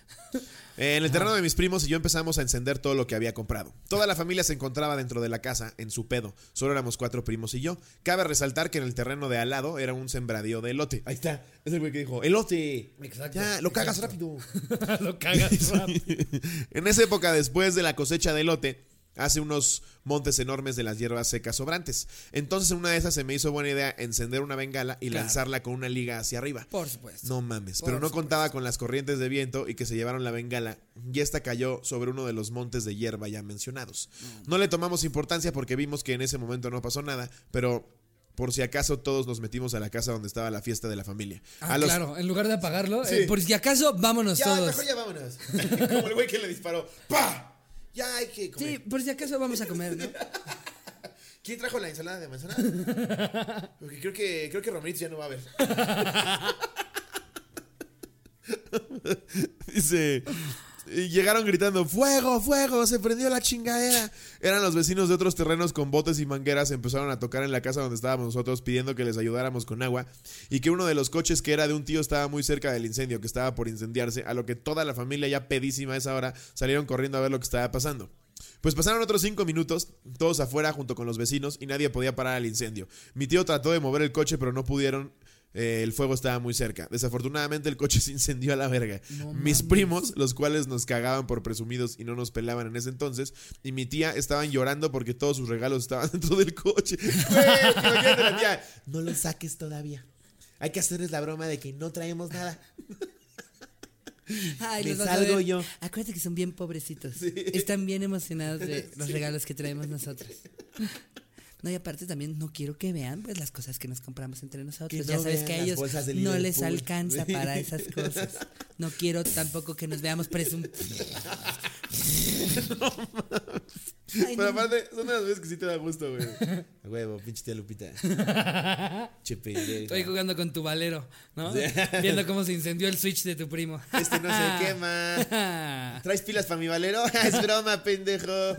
Eh, En el terreno de mis primos y yo empezamos a encender todo lo que había comprado. Toda la familia se encontraba dentro de la casa, en su pedo. Solo éramos cuatro primos y yo. Cabe resaltar que en el terreno de al lado era un sembradío de elote. Ahí está. Es el güey que dijo, elote. Exacto, Ya, lo cagas exacto. rápido. lo cagas rápido. en esa época, después de la cosecha de elote, hace unos montes enormes de las hierbas secas sobrantes. Entonces, en una de esas se me hizo buena idea encender una bengala y Claro. lanzarla con una liga hacia arriba. Por supuesto. No mames, Por pero no supuesto. contaba con las corrientes de viento y que se llevaron la bengala y esta cayó sobre uno de los montes de hierba ya mencionados. No le tomamos importancia porque vimos que en ese momento no pasó nada, pero por si acaso todos nos metimos a la casa donde estaba la fiesta de la familia. Ah, a los- claro, en lugar de apagarlo, Sí. eh, por si acaso, vámonos Ya, todos. mejor ya vámonos. Como el güey que le disparó. ¡Pa! Ya hay que comer. Sí, por si acaso vamos a comer, ¿no? ¿Quién trajo la ensalada de manzana? Porque creo que, creo que Romeritz ya no va a ver. Dice. Y Llegaron gritando, ¡Fuego, fuego! ¡Se prendió la chingadera! Eran los vecinos de otros terrenos con botes y mangueras. Empezaron a tocar en la casa donde estábamos nosotros pidiendo que les ayudáramos con agua. Y que uno de los coches que era de un tío estaba muy cerca del incendio, que estaba por incendiarse. A lo que toda la familia, ya pedísima a esa hora, salieron corriendo a ver lo que estaba pasando. Pues pasaron otros cinco minutos, todos afuera junto con los vecinos y nadie podía parar el incendio. Mi tío trató de mover el coche pero no pudieron. Eh, el fuego estaba muy cerca. Desafortunadamente el coche se incendió a la verga. No Mis primos, los cuales nos cagaban por presumidos y no nos pelaban en ese entonces, y mi tía estaban llorando porque todos sus regalos estaban dentro del coche. La tía. No lo saques todavía. Hay que hacerles la broma de que no traemos nada. Ay, Me los salgo yo. Acuérdate que son bien pobrecitos. Están bien emocionados de los regalos que traemos nosotros. No, y aparte también no quiero que vean pues las cosas que nos compramos entre nosotros. Ya sabes que a ellos no les alcanza para esas cosas. No quiero tampoco que nos veamos presum. Ay, Pero no. aparte, son de las veces que sí te da gusto, güey. A huevo, pinche tía Lupita. che pendeja. Estoy jugando con tu valero, ¿no? Viendo cómo se incendió el switch de tu primo. Este no se quema. ¿Traes pilas para mi valero? es broma, pendejo.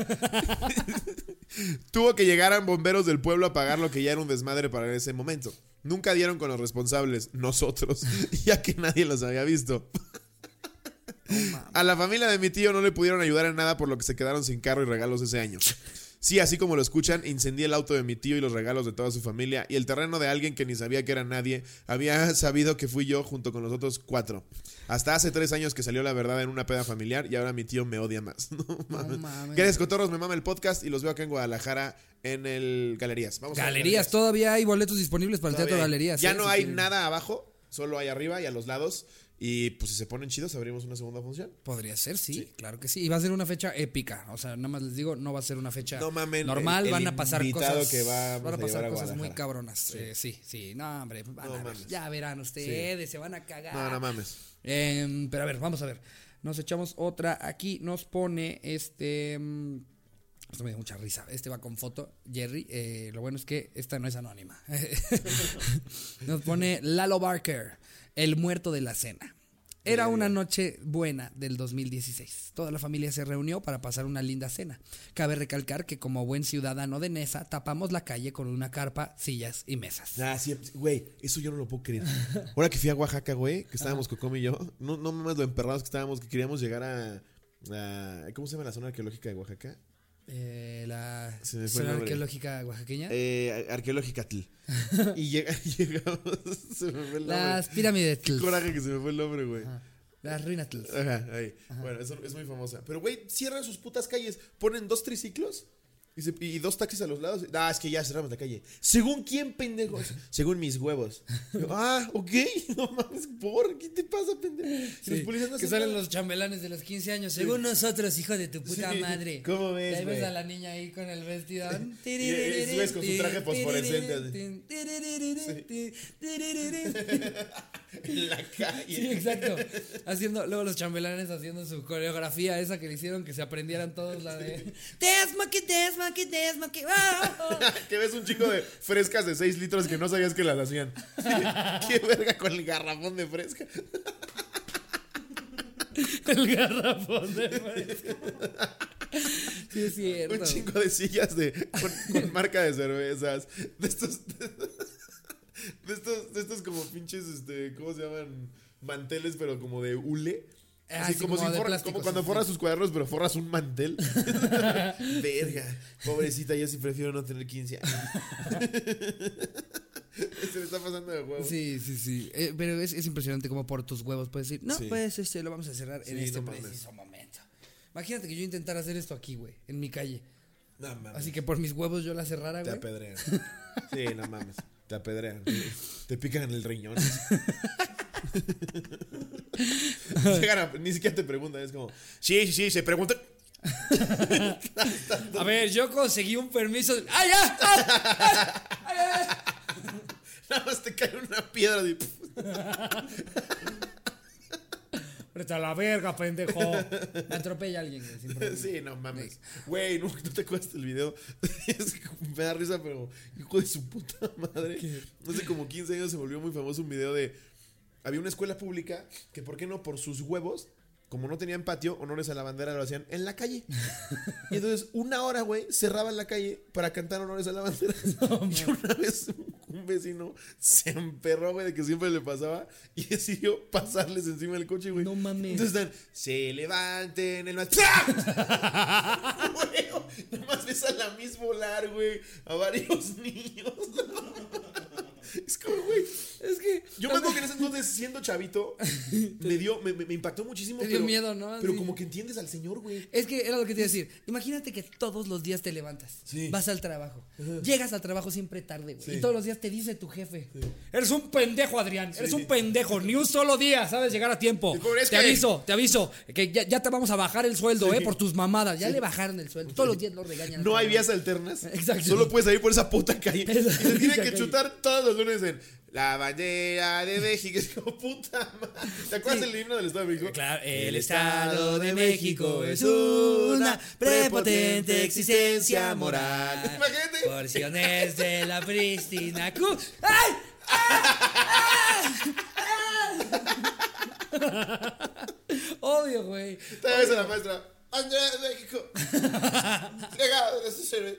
Tuvo que llegar a bomberos del pueblo a pagar lo que ya era un desmadre para ese momento. Nunca dieron con los responsables, nosotros, ya que nadie los había visto. A la familia de mi tío no le pudieron ayudar en nada por lo que se quedaron sin carro y regalos ese año. Sí, así como lo escuchan, incendié el auto de mi tío y los regalos de toda su familia y el terreno de alguien que ni sabía que era nadie. Había sabido que fui yo junto con los otros cuatro. Hasta hace tres años que salió la verdad en una peda familiar y ahora mi tío me odia más. No mames. mames. Gracias, cotorros, me mama el podcast y los veo acá en Guadalajara en el Galerías. Vamos a ver Galerías, todavía hay boletos disponibles para el Teatro. Galerías. Ya ¿eh? no hay nada abajo, solo hay arriba y a los lados. Y pues si se ponen chidos, abrimos una segunda función. Podría ser, sí, claro que sí. Y va a ser una fecha épica. O sea, nada más les digo, no va a ser una fecha No mamen, normal. el- el van a pasar cosas. que van a pasar a cosas muy cabronas. Eh, sí, sí. No, hombre. van No a ver. Ya verán ustedes, se van a cagar. No, no mames. Em, pero a ver, vamos a ver. Nos echamos otra. Aquí nos pone este. mm, Esto me dio mucha risa. Este va con foto. Jerry. eh, lo bueno es que esta no es anónima. nos pone Lalo Barker, el muerto de la cena. Era una noche buena del 2016. Toda la familia se reunió para pasar una linda cena. Cabe recalcar que como buen ciudadano de Nesa tapamos la calle con una carpa, sillas y mesas. Ah, sí, güey, eso yo no lo puedo creer. Ahora que fui a Oaxaca, güey, que estábamos Cocom y yo, no, no mames lo emperrados que estábamos, que queríamos llegar a, a- ¿Cómo se llama la zona arqueológica de Oaxaca? Eh, la zona arqueológica oaxaqueña. Eh, arqueológica. Y llega, llegamos, se me fue el nombre. Las pirámides. Qué coraje que se me fue el nombre, güey. Ajá. Las ruinas. Ajá, ahí. Bueno, eso es muy famosa. Pero, güey, cierran sus putas calles. Ponen dos triciclos y, se- y dos taxis a los lados. Ah, es que ya cerramos la calle. ¿Según quién, pendejo? Según mis huevos. Yo, ah, ok. No mames, ¿por? ¿Qué te pasa, pendejo? Y los policías no que salen nada. los chambelanes de los 15 años. Según nosotros, hijo de tu puta Sí. madre. ¿Cómo ves, ahí ves a la niña ahí con el vestidón. Y es- ves con su traje fosforescente, En la calle. Sí, exacto. Haciendo, luego los chambelanes haciendo su coreografía esa que le hicieron que se aprendieran todos la de Dance monkey, dance monkey, dance monkey. oh". que ves un chico de frescas de 6 litros que no sabías que las hacían. Qué verga con el garrafón de fresca. El garrafón de fresca. Sí, es cierto. Un chingo de sillas de, con, con marca de cervezas. De estos. De estos, de estos como pinches, este, ¿cómo se llaman? Manteles, pero como de hule. Ah, Así sí, como, como si de forra- plástico, como cuando sí, forras sí. sus cuadernos, pero forras un mantel. Verga. Pobrecita, yo sí prefiero no tener 15 años. Se le está pasando de huevo. Sí, sí, sí. Eh, pero es, es impresionante como por tus huevos puedes decir, no, Sí. pues este lo vamos a cerrar en este no mames. preciso momento. Imagínate que yo intentara hacer esto aquí, güey, en mi calle. No mames. Así que por mis huevos yo la cerrara, Te güey. apedrean. Sí, no mames. Te apedrean. Te pican en el riñón. Llegan a- ni siquiera te preguntan. Es como, sí, sí, sí, se preguntan. A ver, yo conseguí un permiso. de- ¡Ah, ya! ¡Ah! Nada más te cae una piedra. pf. Vete a la verga, pendejo. Me atropella alguien, güey, sin problema. Sí, no mames. Güey, no, no te acuerdas del video. Es que me da risa, pero hijo de su puta madre. Hace como 15 años se volvió muy famoso un video de. Había una escuela pública que, ¿por qué no? Por sus huevos, como no tenían patio, honores a la bandera lo hacían en la calle. Y entonces, una hora, güey, cerraban la calle para cantar honores a la bandera. y una vez un, vecino se emperró, güey, de que siempre le pasaba y decidió pasarles encima del coche, güey. No mames. Entonces están, se levanten el más. Güey, Nomás ves a la Miss volar, güey, a varios niños. Es como, güey, Es que. Yo me acuerdo que en ese entonces, siendo chavito, me dio, me, me- me impactó muchísimo. Te dio pero, miedo, ¿no? Pero como que entiendes al señor, güey. Es que era lo que te iba a decir. Imagínate que todos los días te levantas. Sí. Vas al trabajo. Llegas al trabajo siempre tarde, güey. Sí. Y todos los días te dice tu jefe. Eres un pendejo, Adrián. Eres un pendejo. Ni un solo día sabes llegar a tiempo. Te que- aviso, te aviso. Que ya, ya te vamos a bajar el sueldo, eh, por tus mamadas. Ya le bajaron el sueldo. Todos los días lo regañan. No hay vías alternas. Exacto. Solo puedes salir por esa puta calle. Y tienen única que chutar todos los lunes en la bandera de México. Es como puta madre. ¿Te acuerdas del himno del Estado de México? Claro, el Estado de México es una prepotente existencia moral. Imagínate. Porciones de la prístina. cu- ¡Ay! Obvio, güey. Te ves a la maestra. Bandera de México. Legado de sus héroes.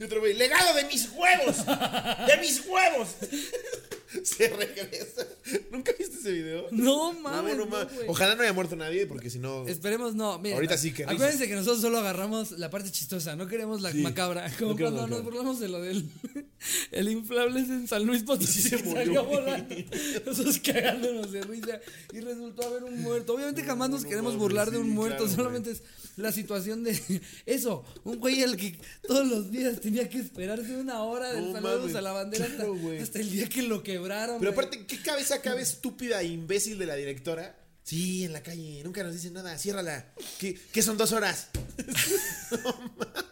Y otro güey, legado de mis huevos. De mis huevos. Se regresa. ¿Nunca viste ese video? No mames. no, no, mames. güey. Ojalá no haya muerto nadie, porque si no. Esperemos no. Miren, Ahorita sí que. Acuérdense que nosotros solo agarramos la parte chistosa, no queremos la Sí, macabra. Como no cuando nos burlamos de lo del el inflable ese en San Luis Potosí. Sí se murió. salió volando. Nosotros cagándonos de risa y resultó haber un muerto. Obviamente jamás nos no queremos mames, burlar de un sí, muerto, claro, solamente es la situación de eso. Un güey al que todos los días tenía que esperarse una hora del No saludos a la bandera hasta, claro, hasta el día que lo quebraron. Pero aparte, ¿qué cabeza cabe estúpida e imbécil de la directora? Sí, en la calle, nunca nos dicen nada, ciérrala. ¿Qué, qué son dos horas? no mames.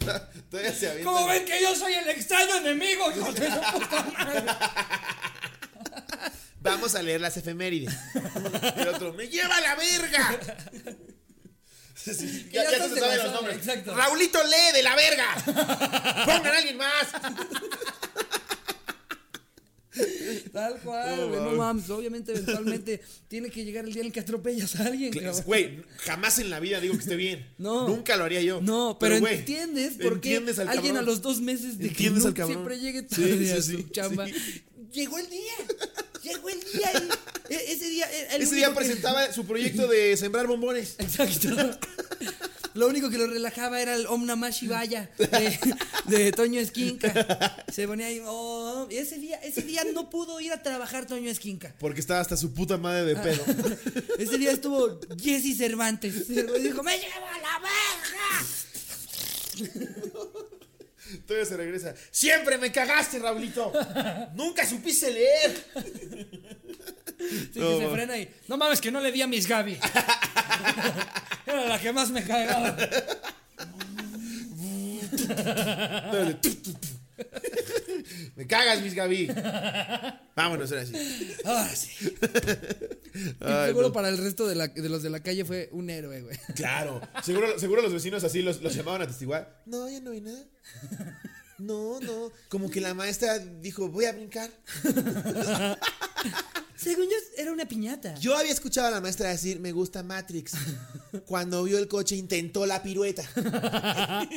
Toda- Todavía se avienta. ¿Cómo ven que yo soy el extraño enemigo? hijo de su puta madre? Vamos a leer las efemérides. Y el otro, ¡me lleva la verga! Sí, ya ya, ya estás se de saben la los zona, nombres. exacto. Raulito lee de la verga. Pongan a alguien más. Tal cual, güey, no mames. mames. Obviamente, eventualmente tiene que llegar el día en el que atropellas a alguien. Güey, jamás en la vida digo que esté bien. No. Nunca lo haría yo. No, pero, entiendes por qué alguien cabrón. a los dos meses de que siempre llegue tarde sí, a sí, su chamba. Llegó el día. Llegó el día. y- e- ese día. el Ese día que- presentaba su proyecto de sembrar bombones. Exacto. Lo único que lo relajaba era el Om Namah Shivaya de, de Toño Esquinca. Se ponía ahí. oh, y ese día, ese día no pudo ir a trabajar Toño Esquinca. Porque estaba hasta su puta madre de pedo. Ese día estuvo Jesse Cervantes. Y dijo, me lleva a la verga. Todavía se regresa. Siempre me cagaste, Raulito. Nunca supiste leer. Sí, No, que se frena y. No mames que no le di a mis Gaby. Era la que más me cagaba. Me cagas, mis Gaby. Vámonos, ahora sí. Ahora sí. Y Ay, seguro no. para el resto de, la- de los de la calle fue un héroe, güey. Claro. Seguro, seguro los vecinos así los, los llamaban a testiguar. No, ya no hay nada. No, no. Como que la maestra dijo, voy a brincar. Según yo, era una piñata. Yo había escuchado a la maestra decir, me gusta Matrix. Cuando vio el coche intentó la pirueta.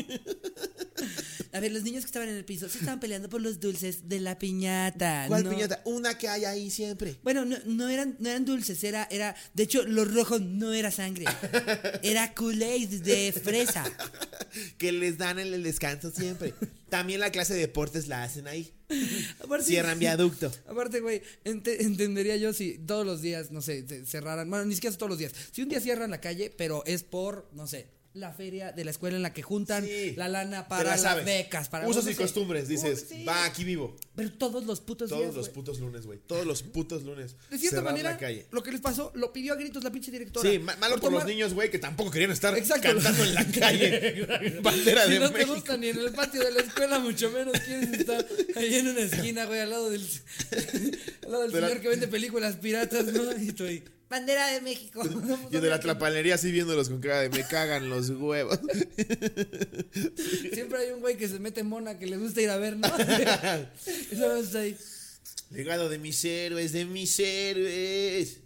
A ver, los niños que estaban en el piso se estaban peleando por los dulces de la piñata. ¿Cuál no- piñata? Una que hay ahí siempre. Bueno, no, no eran, no eran dulces, era, era. De hecho, lo rojo no era sangre. Era Kool-Aid de fresa. Que les dan en el descanso siempre. También la clase de deportes la hacen ahí. Aparte- Cierran viaducto. Aparte, güey, ente- entendería yo si todos los días, no sé, cerraran. Bueno, ni siquiera todos los días. Si un día cierran la calle, pero es por, no sé, la feria de la escuela en la que juntan Sí. la lana para la las becas, para Usos y costumbres, dices, Uh, sí. va, aquí vivo. Pero todos los putos Todos días. los güey. putos lunes, güey. Todos los putos lunes. De cierta manera, la calle. lo que les pasó lo pidió a gritos la pinche directora. Sí, ma- malo por, los niños, güey, que tampoco querían estar Exacto. cantando en la calle. Bandera Si de no te gusta ni en el patio de la escuela, mucho menos quieres estar ahí en una esquina, güey, al lado del, al lado del señor que vende películas piratas, ¿no? Y ahí, bandera de México. Yo de la trapalería así viéndolos con cara de me cagan los huevos. Siempre hay un güey que se mete mona que le gusta ir a ver, ¿no? Luego está ahí. Legado de mis héroes, de mis héroes.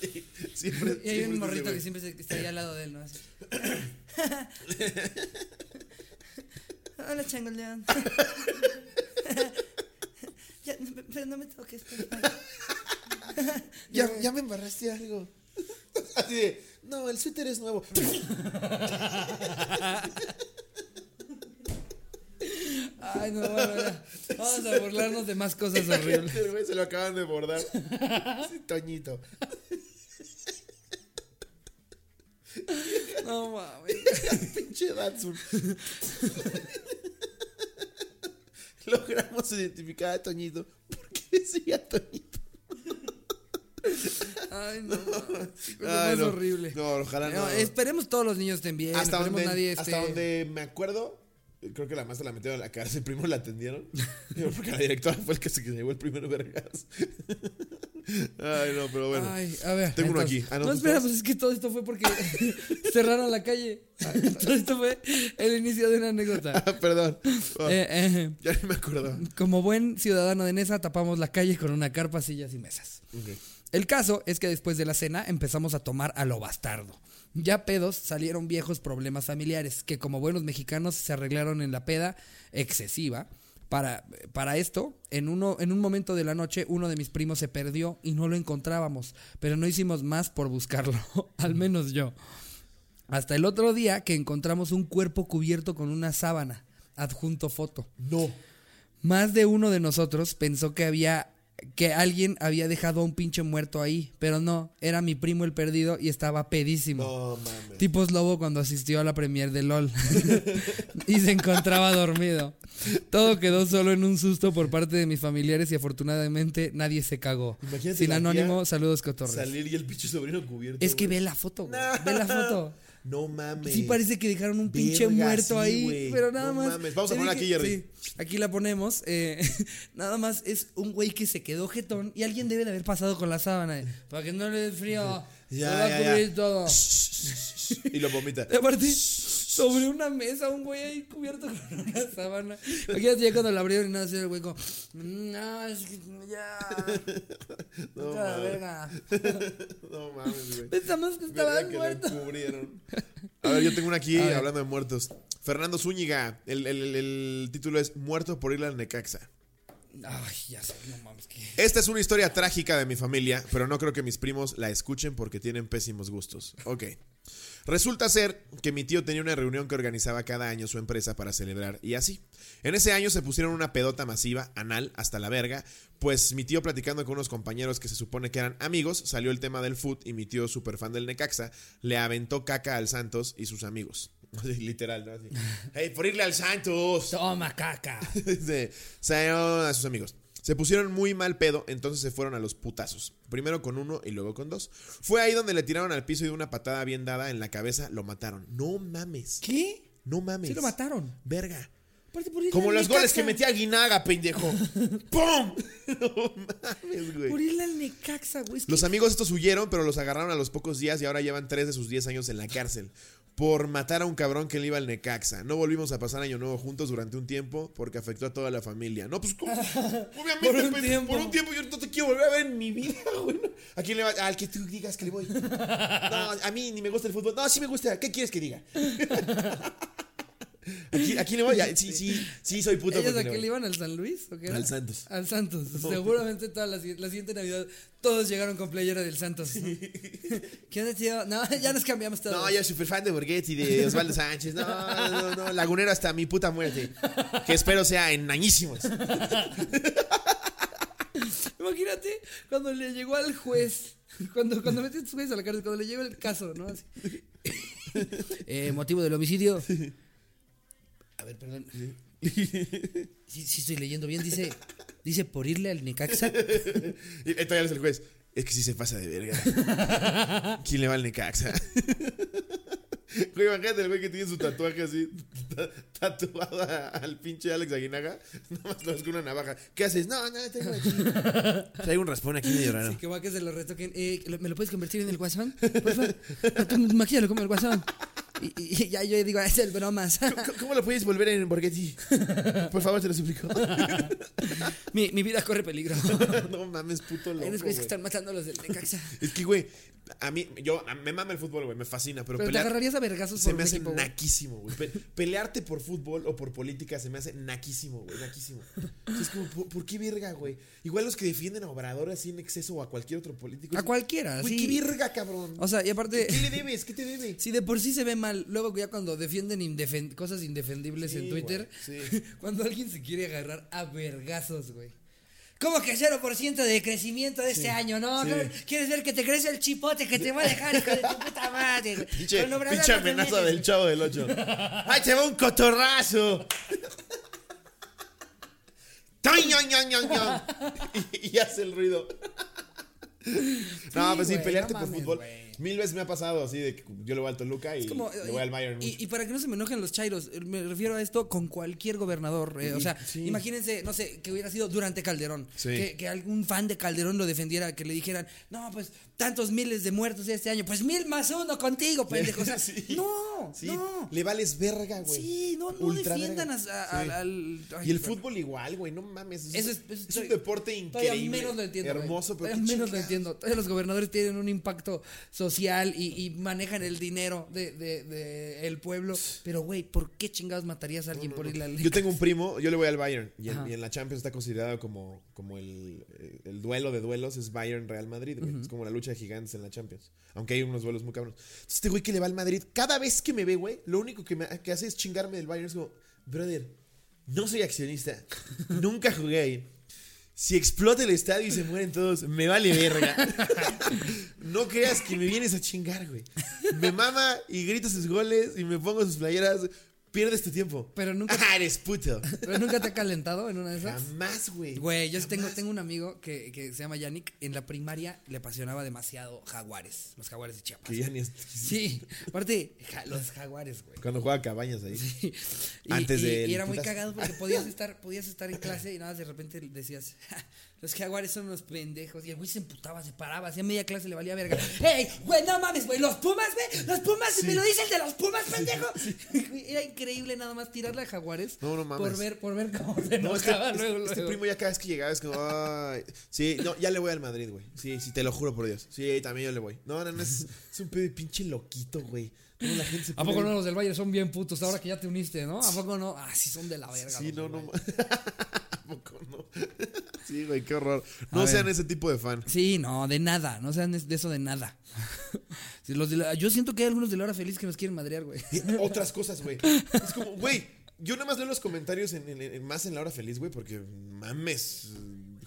Sí, siempre, Y hay siempre un morrito que siempre está ahí al lado de él, ¿no? Así. Hola, Chango León. Ya, pero no me toques, por favor. Ya, ya me embarraste algo. Así de, no, el suéter es nuevo. Ay, no, bueno, ya. Vamos a burlarnos de más cosas horribles. Güey se lo acaban de bordar. Sí, Toñito. No mames. Pinche Datsun. Logramos identificar a Toñito. ¿Por qué decía Toñito? Ay, no. Ay, más no. horrible. No, ojalá no. No, esperemos todos los niños estén bien. hasta donde, nadie hasta esté. donde me acuerdo, creo que la maestra la metieron a la cárcel, primero la atendieron. Porque la directora fue el que se llevó el primer vergas. Ay, no, pero bueno. Ay, a ver. Tengo uno aquí. Ah, no, no, ¿tú espera, pues es que todo esto fue porque cerraron la calle. todo esto fue el inicio de una anécdota. Ah, perdón. Ah, Eh, eh, ya ni me acuerdo. como buen ciudadano de Nesa, tapamos la calle con una carpa, sillas y mesas. Ok. El caso es que después de la cena empezamos a tomar a lo bastardo. Ya pedos salieron viejos problemas familiares que como buenos mexicanos se arreglaron en la peda excesiva. Para, para esto, en, uno, en un momento de la noche, uno de mis primos se perdió y no lo encontrábamos, pero no hicimos más por buscarlo, al menos yo. Hasta el otro día que encontramos un cuerpo cubierto con una sábana, adjunto foto. No. Más de uno de nosotros pensó que había que alguien había dejado a un pinche muerto ahí, pero no, era mi primo el perdido y estaba pedísimo. No mames. Tipos lobo cuando asistió a la premier de LOL y se encontraba dormido. Todo quedó solo en un susto por parte de mis familiares y afortunadamente nadie se cagó. Imagínate Sin anónimo, saludos cotorres. Salir y el pinche sobrino cubierto. Es que güey. ve la foto, güey. No. Ve la foto. No mames. Sí parece que dejaron un pinche Verga, muerto sí, ahí, pero nada No más. mames. Vamos a dije- aquí, Jerry. sí, aquí la ponemos. eh, nada más es un güey que se quedó jetón y alguien debe de haber pasado con la sábana. eh, Para que no le dé frío. Ya, se va ya, a ya. cubrir todo. Y lo vomita. Y aparte, sobre una mesa, un güey ahí cubierto con una sábana. Imagínate ya cuando la abrieron y nada, así el güey como, "Mm, no, es que ya. No la mames. verga. No mames, güey. Pensamos que Verga estabas que lo muerto. cubrieron. A ver, yo tengo una aquí hablando de muertos. Fernando Zúñiga. El, el- el- el título es Muerto por ir al Necaxa. Ay, ya sé, no mames, que. Esta es una historia trágica de mi familia, pero no creo que mis primos la escuchen porque tienen pésimos gustos. Ok. Resulta ser que mi tío tenía una reunión que organizaba cada año su empresa para celebrar y así. En ese año se pusieron una pedota masiva, anal, hasta la verga, pues mi tío platicando con unos compañeros que se supone que eran amigos, salió el tema del foot y mi tío, super fan del Necaxa, le aventó caca al Santos y sus amigos. Literal, ¿no? Así. ¡Hey, por irle al Santos! Toma, caca. Se a sus amigos. Se pusieron muy mal pedo, entonces se fueron a los putazos. Primero con uno y luego con dos. Fue ahí donde le tiraron al piso y de una patada bien dada en la cabeza lo mataron. No mames. ¿Qué? No mames. Sí lo mataron. Verga. Aparte, por irle Como los goles que metía Guinaga, pendejo. ¡Pum! No mames, güey. Por irle al Necaxa, güey. Los amigos estos huyeron, pero los agarraron a los pocos días y ahora llevan tres de sus 10 años en la cárcel. Por matar a un cabrón que le iba al Necaxa. No volvimos a pasar año nuevo juntos durante un tiempo porque afectó a toda la familia. No, pues ¿cómo? Obviamente, Por un pues, tiempo. por un tiempo yo no te quiero volver a ver en mi vida, güey. ¿A quién le va? Al que tú digas que le voy. No, a mí ni me gusta el fútbol. No, sí me gusta. ¿Qué quieres que diga? ¿A quién, a quién le voy? Ya, Sí, sí, sí, soy puto. ¿Ellos a qué le iban al San Luis? ¿o qué era? Al Santos. Al Santos. Seguramente toda la, la siguiente Navidad todos llegaron con playera del Santos. ¿no? ¿Qué onda, tío? No, ya nos cambiamos todos. No, yo soy súper fan de Borghetti, de Osvaldo Sánchez. No, no, no, lagunero hasta mi puta muerte. Que espero sea en añísimos. Imagínate cuando le llegó al juez. Cuando, cuando metió a tus jueces a la cárcel, cuando le llegó el caso, ¿no? Así. Eh, motivo del homicidio. A ver, perdón. Sí, sí estoy leyendo bien. Dice, dice por irle al Necaxa. Y todavía es el juez. Es que sí se pasa de verga. ¿Quién le va al Necaxa? Güey, imagínate el güey que tiene su tatuaje así, ta- tatuado al pinche Alex Aguinaga. Nada más lo con una navaja. ¿Qué haces? No, no, tengo aquí. Traigo un raspón aquí medio raro. Sí, que va que se lo retoquen. Eh, ¿Me lo puedes convertir en el guasón? Por favor. Tú maquíllalo como el guasón. Y, y- y ya yo digo, es el bromas. ¿Cómo, cómo lo puedes volver en Borghetti? Por favor, te lo suplico. mi, mi vida corre peligro. no mames, puto Hay loco. unos güeyes güey. que están matando a los del Necaxa. Es que, güey, a mí, yo, a- me mama el fútbol, güey, me fascina, pero, Pero te pelear agarrarías a vergazos se por me hace equipo, naquísimo, güey. Pe- pelearte por fútbol o por política se me hace naquísimo, güey, naquísimo. Es como, ¿por, por qué verga, güey? Igual los que defienden a Obrador así en exceso o a cualquier otro político. A es- cualquiera, Güey, sí. qué verga, cabrón. O sea, y aparte, ¿Qué le debes? ¿Qué te debe? si de por sí se ve mal mal. Luego ya cuando defienden indefen- cosas indefendibles en Twitter, sí. cuando alguien se quiere agarrar a vergazos, güey. ¿Cómo que 0% de crecimiento de este año, no? sí. ¿Quieres ver que te crece el chipote que te va a dejar, hijo de tu puta madre? güey? Pinche, amenaza del chavo del 8. ¡Ay, te va un cotorrazo! Y, y hace el ruido. No, pues sí, güey, pelearte no por mames, fútbol. güey. Mil veces me ha pasado así de que yo le voy al Toluca y como, le voy al Bayern. y, y para que no se me enojen los chairos, me refiero a esto con cualquier gobernador. eh, o sea, Sí. imagínense, no sé, que hubiera sido durante Calderón. Sí. Que, que algún fan de Calderón lo defendiera, que le dijeran, no, pues tantos miles de muertos este año, pues mil más uno contigo, pendejo. O sea, Sí. no, Sí, no. le vales verga, güey. Sí, no, no Ultra defiendan a- a- Sí. al, al- ay, Y el fútbol igual, güey, no mames. Es, Eso es, es un estoy- deporte Todavía increíble. menos lo entiendo. Hermoso, pero Todavía menos lo entiendo. Todavía los gobernadores tienen un impacto social y, y manejan el dinero de, de- de el pueblo. Pero, güey, ¿por qué chingados matarías a alguien por irle al Yo tengo un primo, yo le voy al Bayern. Y en, Ajá. y en la Champions está considerado como, como el, el duelo de duelos es Bayern-Real Madrid, güey. Es como la lucha de gigantes en la Champions. Aunque hay unos duelos muy. Entonces, este güey que le va al Madrid, cada vez que me ve, güey, lo único que, me, que hace es chingarme del Bayern. Es como, brother, no soy accionista. Nunca jugué ahí. Si explota el estadio y se mueren todos, me vale verga. no creas que me vienes a chingar, güey. Me mama y grita sus goles y me pongo sus playeras. Pierdes tu tiempo. Pero nunca- Ah, eres puto. ¿Pero nunca te ha calentado en una de esas? Jamás, güey. Güey, yo tengo, tengo un amigo que, que se llama Yannick. En la primaria le apasionaba demasiado Jaguares, los Jaguares de Chiapas. Que ya ni es- Sí, aparte, ja- los Jaguares, güey. Cuando juega cabañas ahí. Sí. Y, Antes y- del y era muy cagado porque podías estar, podías estar en clase y nada, de repente decías, "Ja, los jaguares son unos pendejos. Y el güey se emputaba, se paraba, hacía media clase le valía verga. ¡Ey, güey, no mames, güey! ¡Los pumas, güey! ¡Los pumas! ¿Me lo dice el de los pumas, pendejo? Era increíble nada más tirarle a jaguares. No, no mames. Por ver, por ver cómo se No, enojaba este- luego, este luego. primo ya cada vez que llegaba es como, ay. Sí, no, ya le voy al Madrid, güey. Sí, sí, te lo juro por Dios. Sí, también yo le voy. No, no, no, es, es un pinche loquito, güey. No, la gente se ¿A poco no los del Valle son bien putos ahora que ya te uniste, no? ¿A poco no? Ah, sí son de la verga. Sí, no, no. ¿A poco no? Sí, güey, qué horror. No A sean ver. ese tipo de fan. Sí, no, de nada, no sean de eso de nada. Sí, los de la- yo siento que hay algunos de la hora feliz que nos quieren madrear, güey. Otras cosas, güey. Es como, güey, yo nada más leo los comentarios en, en- en- más en la hora feliz, güey, porque mames,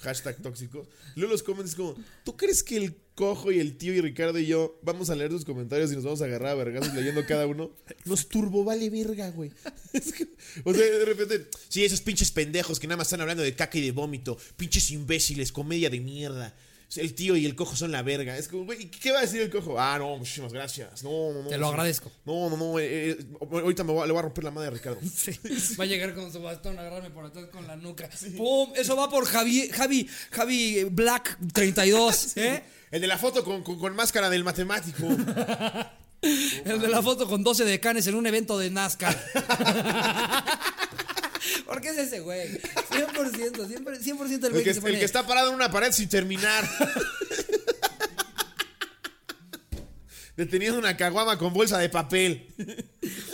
hashtag tóxicos. Leo los comentarios como, ¿tú crees que el cojo y el tío y Ricardo y yo vamos a leer tus comentarios y nos vamos a agarrar a vergazos leyendo cada uno? Nos turbo vale verga, güey. O sea, de repente, sí, esos pinches pendejos que nada más están hablando de caca y de vómito, pinches imbéciles, comedia de mierda. El tío y el cojo son la verga. Es como, güey, ¿qué va a decir el cojo? Ah, no, muchísimas gracias. No, no, no. Te lo sí. agradezco. No, no, no. eh, eh, ahorita me voy le voy a romper la madre a Ricardo. Sí, Va a llegar con su bastón, a agarrarme por atrás con la nuca. ¡Pum! Eso va por Javi, Javi, Javi Black 32, ¿eh? El de la foto con, con- con máscara del matemático. El de la foto con 12 decanes en un evento de NASCAR. ¿Por qué es ese güey? 100%, siempre, 100% el El güey que, que, se pone... el que está parado en una pared sin terminar. Deteniendo una caguama con bolsa de papel.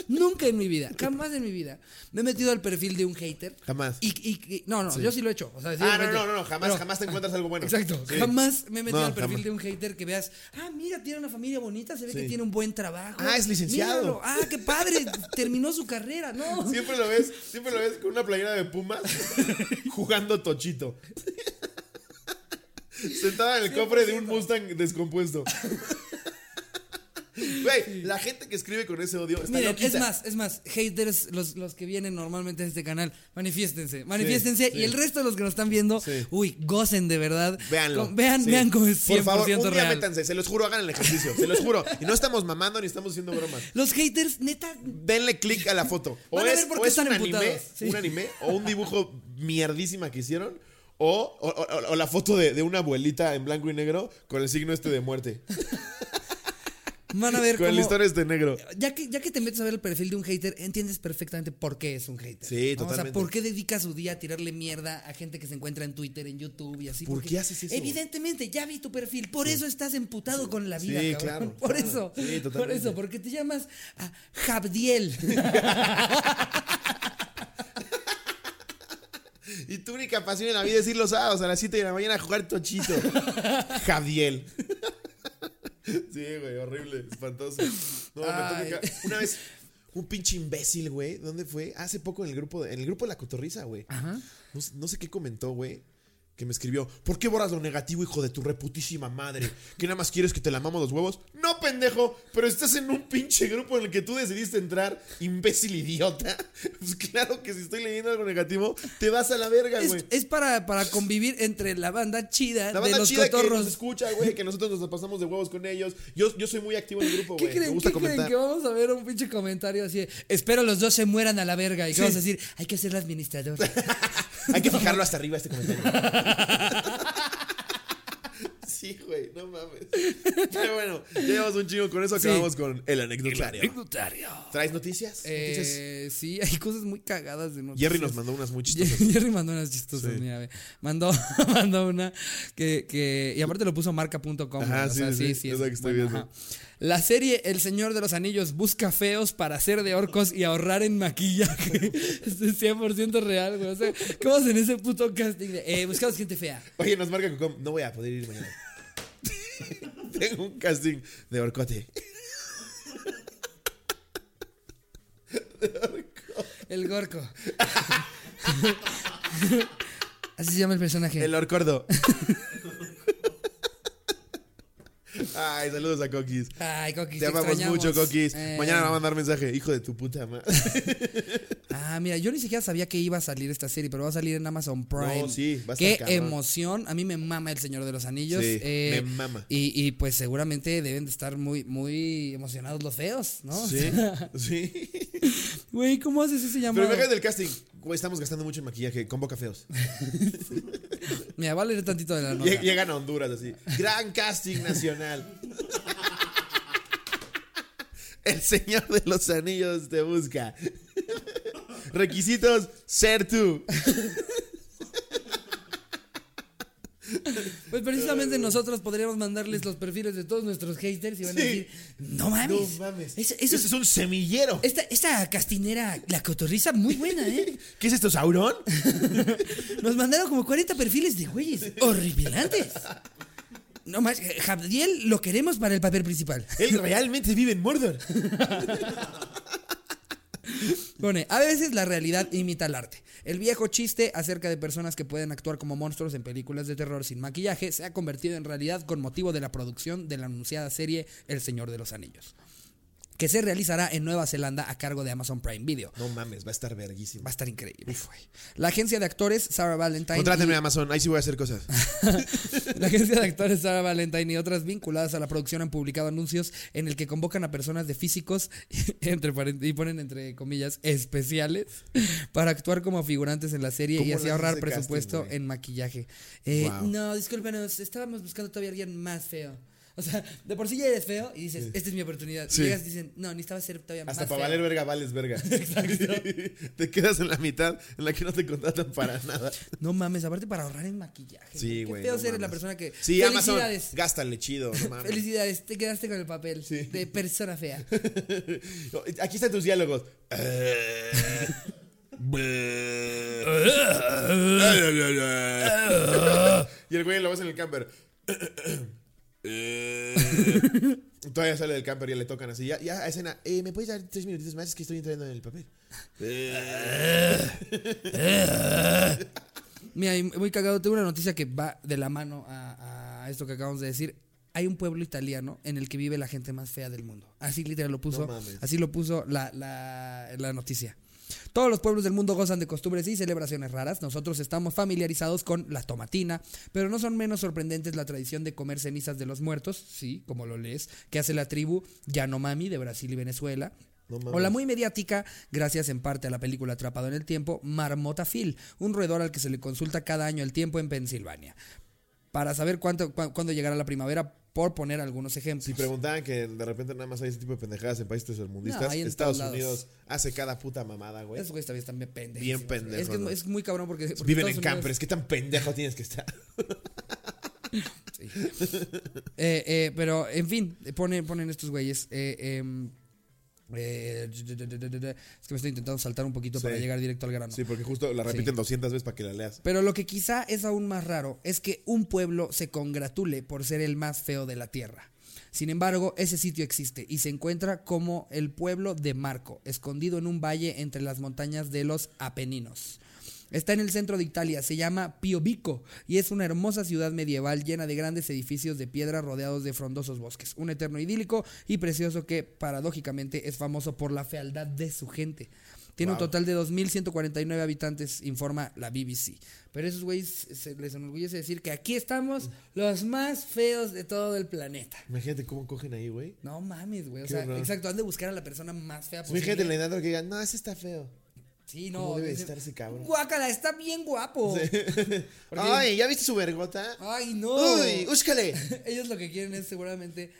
Nunca en mi vida, jamás en mi vida, me he metido al perfil de un hater. Jamás. Y, y- y- no, no, yo sí lo he hecho. O sea, sí, Ah, no, no, no, no, jamás, pero- jamás te encuentras algo bueno. Exacto, Sí. jamás me he metido No, al perfil jamás. de un hater que veas, ah, mira, tiene una familia bonita, se ve que tiene un buen trabajo. Ah, es licenciado. Míralo, Ah, qué padre, terminó su carrera, ¿no? Siempre lo ves, siempre lo ves con una playera de Pumas jugando tochito. Sentada en el cofre de un Mustang descompuesto. Güey, la gente que escribe con ese odio está Miren, loquita. es más, es más, haters, los, los que vienen normalmente a este canal, manifiéstense, manifiéstense sí. y el resto de los que nos están viendo, uy, gocen de verdad. Véanlo. Con- vean, vean cómo es 100% Por favor, un día real. métanse, se los juro, hagan el ejercicio, se los juro. Y no estamos mamando ni estamos haciendo bromas. Los haters, neta, Denle click a la foto. O Van a es, ver por o qué es están un anime, un anime, o un dibujo mierdísima que hicieron, o, o- o- o la foto de, de una abuelita en blanco y negro con el signo este de muerte. Van a ver Con cómo... este negro. Ya que, ya que te metes a ver el perfil de un hater, entiendes perfectamente por qué es un hater. Sí, ¿no? O sea, totalmente. por qué dedica su día a tirarle mierda a gente que se encuentra en Twitter, en YouTube y así. ¿Por qué haces eso? Evidentemente, ya vi tu perfil. Por eso estás emputado con la vida, Sí, cabrón. claro, Por claro. eso. Sí, por totalmente. eso, porque te llamas ah, Jabdiel. Y tu única pasión en la vida es ir los sábados a las 7 de la mañana a jugar tochito. Javiel. Sí, güey, horrible, espantoso. No, me toca- Una vez, un pinche imbécil, güey. ¿Dónde fue? Hace poco en el grupo, de- en el grupo de la cotorriza, güey. Ajá. No, no sé qué comentó, güey. Que me escribió, ¿por qué borras lo negativo, hijo de tu reputísima madre? ¿Que nada más quieres que te lamamos los huevos? No, pendejo, pero estás en un pinche grupo en el que tú decidiste entrar, imbécil idiota. Pues claro que si estoy leyendo algo negativo, te vas a la verga, Es, güey. es para, para convivir entre la banda chida La de banda los chida que cotorros. nos escucha, güey, que nosotros nos pasamos de huevos con ellos. Yo, yo soy muy activo en el grupo, ¿Qué güey. Me creen, gusta qué creen? comentar. Que vamos a ver un pinche comentario así. de, Espero los dos se mueran a la verga. Y que Sí. vamos a decir, hay que ser el administrador. Hay que fijarlo hasta arriba este comentario. Sí, güey, no mames. Pero bueno, ya llevamos un chingo con eso. Sí. Acabamos con el anecdotario. Anecdotario. ¿Traes noticias? ¿Noticias? Eh, sí, hay cosas muy cagadas de noticias. Jerry nos mandó unas muy chistosas. Jerry mandó unas chistosas, Sí. mira. Mandó, mandó una que, que. Y aparte lo puso marca.com. Ajá, o sea, sí, sí, es la que estoy viendo. ajá. La serie El Señor de los Anillos busca feos para hacer de orcos y ahorrar en maquillaje. Esto es 100% real, güey. O sea, ¿cómo hacen ese puto casting de. Eh, buscamos gente fea. Oye, nos marca Cocom. No voy a poder ir mañana. Tengo un casting de Orcote. El Gorco. Así se llama el personaje. El Orcordo. Ay, saludos a Coquis. Ay, Coquis. Te amamos mucho, Coquis. Eh, Mañana me va a mandar mensaje. Hijo de tu puta madre. Ah, mira, yo ni siquiera sabía que iba a salir esta serie, pero va a salir en Amazon Prime. No, sí, va a Qué emoción. A mí me mama El Señor de los Anillos. Sí, eh, me mama. Y, y, pues seguramente deben de estar muy, muy emocionados los feos, ¿no? Sí, sí. Güey, ¿cómo haces ese Pero llamado? me hagas del casting. Estamos gastando mucho en maquillaje. Convoca feos. Mira, va a leer tantito de la nota. Lleg- Llegan a Honduras así. Gran casting nacional. El Señor de los Anillos te busca. Requisitos, ser tú. Pues precisamente nosotros podríamos mandarles los perfiles de todos nuestros haters y van a decir, no mames. No mames. Eso eso es un semillero. esta, esta castinera, la cotorriza, muy buena, ¿eh? ¿Qué es esto, Sauron? Nos mandaron como 40 perfiles de güeyes horripilantes. No más, Jabdiel lo queremos para el papel principal. Él realmente vive en Mordor. A veces la realidad imita el arte. El viejo chiste acerca de personas que pueden actuar como monstruos en películas de terror sin maquillaje se ha convertido en realidad con motivo de la producción de la anunciada serie El Señor de los Anillos, que se realizará en Nueva Zelanda a cargo de Amazon Prime Video. No mames, va a estar verguísimo. Va a estar increíble. La agencia de actores Sarah Valentine Contráteme y- a Amazon, ahí sí voy a hacer cosas. La agencia de actores Sarah Valentine y otras vinculadas a la producción han publicado anuncios en el que convocan a personas de físicos, entre y ponen entre comillas, especiales, para actuar como figurantes en la serie y ¿Cómo así ahorrar casting, presupuesto en maquillaje. Eh, Wow. No, discúlpenos, estábamos buscando todavía a alguien más feo. O sea, de por sí ya eres feo y dices, esta es mi oportunidad. Sí. Y llegas y dicen, no, necesitaba ser todavía Hasta más para feo. valer verga, vales verga. Te quedas en la mitad en la que no te contratan para nada. No mames, aparte para ahorrar en maquillaje. Sí, Qué güey, feo no ser la mames. persona que... Sí, Amazon, Felicidades. gástale chido, no mames. Felicidades, te quedaste con el papel Sí. de persona fea. Aquí están tus diálogos. y el güey lo ves en el camper. Todavía sale del camper y le tocan así. Ya, ya, escena. Eh, ¿Me puedes dar tres minutitos más? Es que estoy entrando en el papel. Mira, y muy cagado. Tengo una noticia que va de la mano a, a esto que acabamos de decir. Hay un pueblo italiano en el que vive la gente más fea del mundo. Así literal lo puso. No así lo puso la, la, la noticia. Todos los pueblos del mundo gozan de costumbres y celebraciones raras. Nosotros estamos familiarizados con la tomatina, pero no son menos sorprendentes la tradición de comer cenizas de los muertos, sí, como lo lees, que hace la tribu Yanomami de Brasil y Venezuela. No. O la muy mediática, gracias en parte a la película Atrapado en el Tiempo, Marmota Phil, un roedor al que se le consulta cada año el tiempo en Pensilvania. Para saber cuándo llegará la primavera, por poner algunos ejemplos. Si preguntaban que de repente nada más hay ese tipo de pendejadas en países tercermundistas, No, hay en Estados. Unidos hace cada puta mamada, güey. Esos güeyes también están bien pendejos. Bien pendejos, Es que es, ¿no? es muy cabrón porque. porque Viven Estados en Unidos- campers. ¿Qué tan pendejo tienes que estar? Eh, eh, pero, en fin, ponen, ponen estos güeyes. eh, em, eh, es que me estoy intentando saltar un poquito para Sí. llegar directo al grano. Sí, porque justo la repiten 200 veces para que la leas. Pero lo que quizá es aún más raro es que un pueblo se congratule por ser el más feo de la tierra. Sin embargo, ese sitio existe y se encuentra como el pueblo de Marco, escondido en un valle entre las montañas de los Apeninos. Está en el centro de Italia, se llama Piobico y es una hermosa ciudad medieval llena de grandes edificios de piedra rodeados de frondosos bosques. Un eterno idílico y precioso que paradójicamente es famoso por la fealdad de su gente. Tiene un total de 2.149 habitantes, informa la BBC. Pero esos güeyes se les enorgullece decir que aquí estamos los más feos de todo el planeta. Imagínate cómo cogen ahí, güey. No mames, güey. O sea, horror. exacto, han de buscar a la persona más fea posible. Imagínate el Leandro que diga, no, ese está feo. Sí, no. ¿Cómo debe dice, estar ese cabrón? Guácala, está bien guapo. Porque- Ay, ¿ya viste su vergota? Ay, no. Uy, úscale. Ellos lo que quieren es seguramente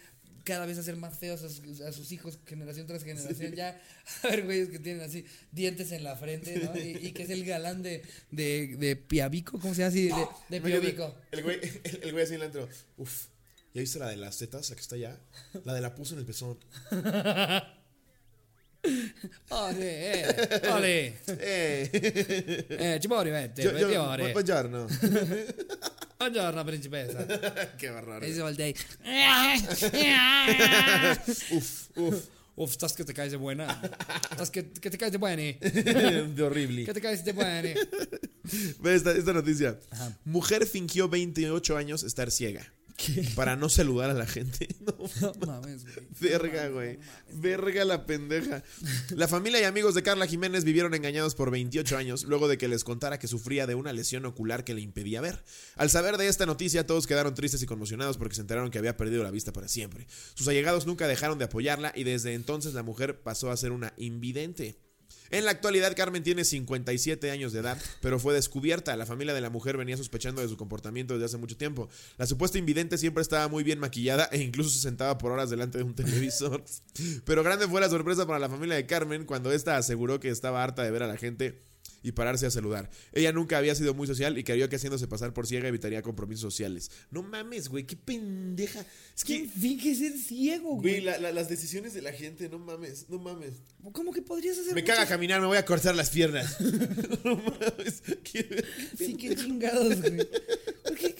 cada vez hacer más feos a sus, a sus hijos, generación tras generación. Ya, a ver, güeyes que tienen así dientes en la frente, ¿no? Y, y que es el galán de, de, de Piabico, ¿cómo se llama así? De, de Piobico. El güey, el, el güey así en el antro. Uf. ¿Ya viste la de las tetas, la que está allá? La de la puso en el pezón. Ole, eh, ole. Eh. Eh, ci puoi rimettere, per yo, favore. buongiorno. Buongiorno, principessa. Qué barro. E si vuol dire, Uf, estás que te caes de buena. Estás que, que te caes de buena. de horrible. Que te caes de buena. Ve esta, esta noticia. Ajá. Mujer fingió 28 años estar ciega. Para no saludar a la gente. No, No mames, güey. verga, güey. Verga la pendeja. La familia y amigos de Carla Jiménez vivieron engañados por 28 años luego de que les contara que sufría de una lesión ocular que le impedía ver. Al saber de esta noticia, todos quedaron tristes y conmocionados porque se enteraron que había perdido la vista para siempre. Sus allegados nunca dejaron de apoyarla y desde entonces la mujer pasó a ser una invidente. En la actualidad, Carmen tiene 57 años de edad, pero fue descubierta. La familia de la mujer venía sospechando de su comportamiento desde hace mucho tiempo. La supuesta invidente siempre estaba muy bien maquillada e incluso se sentaba por horas delante de un televisor. Pero grande fue la sorpresa para la familia de Carmen cuando ésta aseguró que estaba harta de ver a la gente y pararse a saludar. Ella nunca había sido muy social y creyó que haciéndose pasar por ciega evitaría compromisos sociales. No mames, güey, qué pendeja. Es ¿Quién que, finge ser ciego, güey, güey? la- la- las decisiones de la gente, no mames, no mames. ¿Cómo que podrías hacer Me muchas- caga caminar, me voy a cortar las piernas. no mames. qué- Sí, qué chingados, güey. ¿Por qué?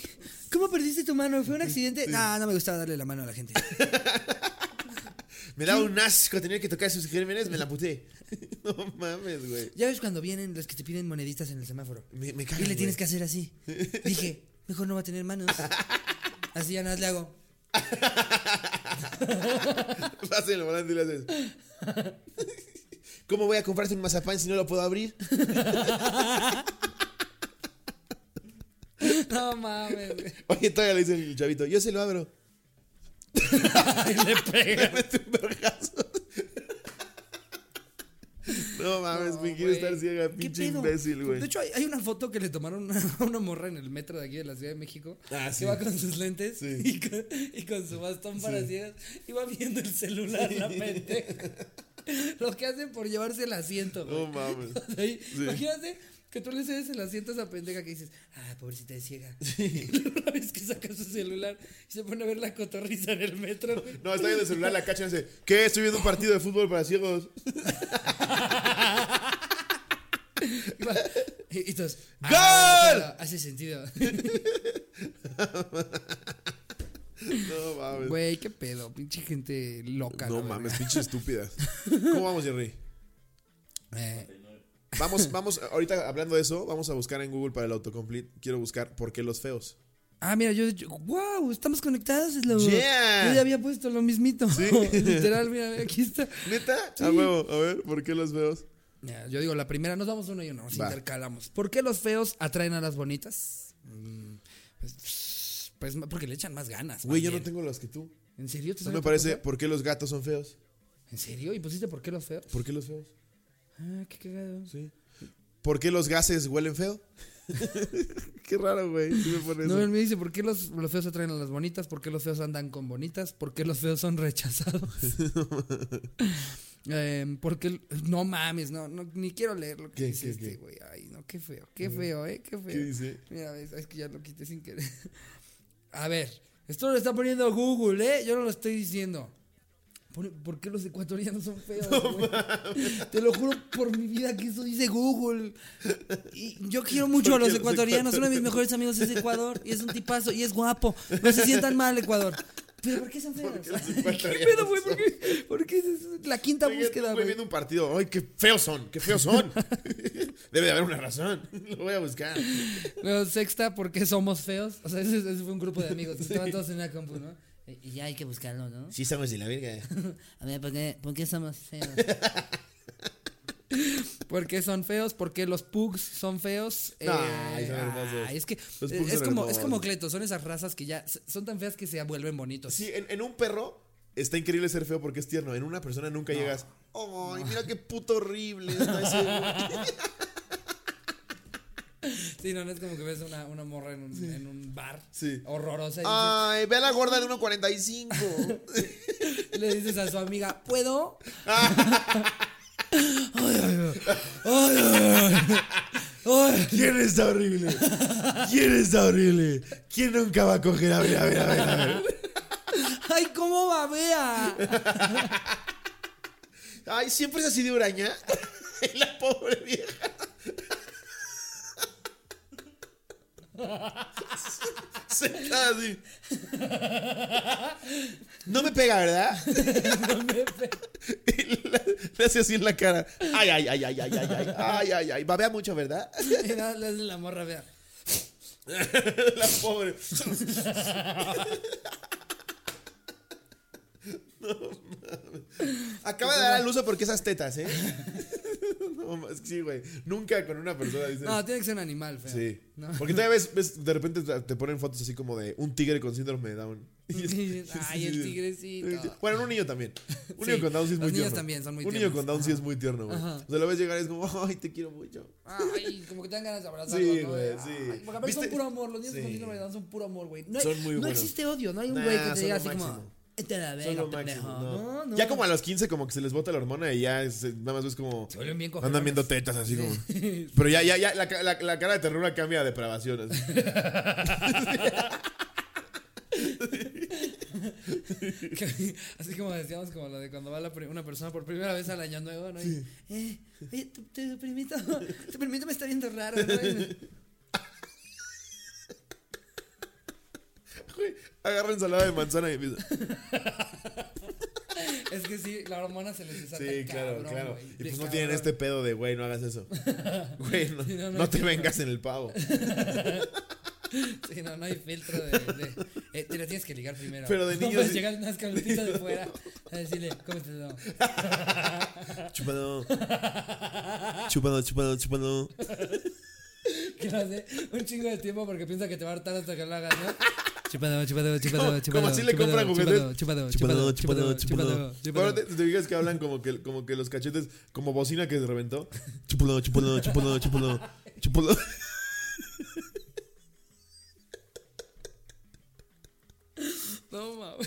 ¿Cómo perdiste tu mano? ¿Fue un accidente? No, no me gustaba darle la mano a la gente. Me daba un asco tener que tocar sus gérmenes, me la puté. no mames, güey. Ya ves cuando vienen los que te piden moneditas en el semáforo. Me, me Y cagan, le tienes que hacer así. Dije, mejor no va a tener manos. Así ya nada más le hago. Vas en el volante y le haces. ¿Cómo voy a comprarte un mazapán si no lo puedo abrir? No mames, güey. Oye, todavía le dice el chavito, yo se lo abro. Y le pega. Mete un vergazo. No mames, No, me quiero estar ciega, ¿Qué pinche imbécil, güey. De hecho, hay, hay una foto que le tomaron a una morra en el metro de aquí de la Ciudad de México. Ah, que sí. va con sus lentes Sí. y, con, y con su bastón para ciegas. Y va viendo el celular, la mente. Lo que hace por llevarse el asiento, güey. No mames. O sea, Imagínate que tú le cedes el asiento a esa pendeja que dices, ah, pobrecita de ciega. Luego una vez que saca su celular y se pone a ver la cotorriza en el metro, güey. No, está viendo el celular, la cacha y dice, ¿qué? Estoy viendo un partido de fútbol para ciegos. Y, ¡Gol! "Ah, bueno, claro, hace sentido. No mames. Güey, qué pedo, pinche gente loca. No la mames, pinche estúpida. ¿Cómo vamos, Jerry? Eh, Vamos, vamos, ahorita hablando de eso, vamos a buscar en Google para el autocomplete. Quiero buscar por qué los feos. ah, mira, yo, yo- wow, estamos conectados. Es lo, Yeah. Yo ya había puesto lo mismito. Sí. Literal, mira, aquí está. ¿Neta? A huevo, a ver, ¿por qué los feos? Mira, yo digo la primera, nos damos uno y uno, nos Va. intercalamos. ¿Por qué los feos atraen a las bonitas? Mm, Pues, pues porque le echan más ganas. Güey, yo no tengo los que tú. ¿En serio? ¿Te No me parece? ¿por qué los gatos son feos? ¿En serio? ¿Y pusiste por qué los feos? ¿Por qué los feos? Ah, qué cagado. Sí. ¿Por qué los gases huelen feo? qué raro, güey. Sí No, eso. él me dice, ¿por qué los, los feos atraen a las bonitas? ¿Por qué los feos andan con bonitas? ¿Por qué los feos son rechazados? Eh, porque no mames, no, no ni quiero leer lo que ¿Qué, este güey. Ay, no, qué feo, qué feo, eh, qué feo. ¿Qué dice? Mira, ves, es que ya lo quité sin querer. A ver, esto lo está poniendo Google, eh, yo no lo estoy diciendo. ¿Por, por qué los ecuatorianos son feos? Te lo juro por mi vida que eso dice Google. Y yo quiero mucho a ¿Por qué los ecuatorianos. Uno de mis mejores amigos es de Ecuador y es un tipazo y es guapo. No se sientan mal, Ecuador. ¿Pero por qué son feos? ¿Qué pedo, güey? ¿Por qué? ¿Por qué es la quinta Oye, búsqueda, güey viendo un partido. ¡Ay, qué feos son! ¡Qué feos son! Debe de haber una razón. Lo voy a buscar. Luego, sexta, ¿por qué somos feos? O sea, ese, ese fue un grupo de amigos. Estaban todos en una compu, ¿no? Y ya hay que buscarlo, ¿no? Sí, somos de la verga. A ver, ¿por qué, por qué somos feos? ¿Por qué son feos? ¿Por qué los pugs son feos? Eh, Ay, son hermosos. ay, es que Los eh, pugs es son como, es como Cleto, son esas razas que ya son tan feas que se vuelven bonitos. Sí, en, en un perro está increíble ser feo porque es tierno. En una persona nunca llegas. ¡Ay, mira qué puto horrible! está ese güey". Sí, no, no es como que ves una, una morra en un, en un bar Sí. horrorosa y ¡Ay, ve a la gorda de 1.45! dices- le dices a su amiga, ¿puedo? ¿Quién está horrible? ¿Quién está horrible? ¿Quién nunca va a coger? A ver, a ver, a ver, a ver. ¡Ay, cómo babea! Ay, siempre es así de uraña. La pobre vieja. Sentada así. No me pega, ¿verdad? Y le, le hace así en la cara. Ay, ay, ay, ay, ay, ay, ay, ay, ay, ay. Babea mucho, ¿verdad? Le hace la morra, vea. La pobre. No mames. Acaba de dar a luz porque esas tetas, ¿eh? No mames, sí, güey. Nunca con una persona dices. No, tiene que ser un animal, feo. Sí. No. Porque todavía ves, ves, de repente te ponen fotos así como de un tigre con síndrome de Down. Y es- Y dices, Ay, el tigrecito. Bueno, un niño también. Un Sí, niño con Down sí es muy los niños tierno. también son muy Un niño tiernos. con Down sí es muy tierno, güey. O sea, lo ves llegar y es como, ay, te quiero mucho. Ay, como que te dan ganas de abrazarlo, Sí, ¿no? güey, Ay, sí. Porque aparte son puro amor. Los niños Sí. con síndrome de Down son puro amor, güey. No, hay- Son muy no buenos. existe odio. No hay un Nah, güey que te diga así como... máximo. Te la Son verga, lo pendejo. máximo. No. No, no. Ya como a los 15 como que se les bota la hormona y ya es- nada más ves como... Se vuelven bien Andan viendo tetas así como... Pero ya, ya, ya, la, ca- la- la cara de ternura cambia a depravación. así. Así como decíamos, como lo de cuando va la pri- una persona por primera vez al año nuevo, ¿no? Y, eh, oye, tu, tu primito, tu primito me está viendo raro, ¿no? Y- Güey, Agarra ensalada de manzana y empieza... Es que sí, la hormona se les desata Sí, claro, cabrón, claro. Y pues no tienen este pedo de, güey, no hagas eso. Güey, no, Sí, no, no no te vengas en el pavo. Sí, no, no hay filtro de... de eh, te tienes que ligar primero. Pero de No niños puedes sí. llegar unas cabecitas de fuera a decirle, ¿cómo te no? Chúpalo. Chúpalo, chúpalo, chúpalo. Que lo hace un chingo de tiempo porque piensa que te va a hartar hasta que lo hagas, ¿no? Chupado, chupado, chupado, chupado. como así le chupado, compran chupado, juguetes. Chupado, chupado, chupado, chupado. Ahora te, fijas que hablan como que, como que los cachetes, como bocina que se reventó. Chúpalo, chúpalo, chúpalo, chúpalo. Chúpalo. No, mames.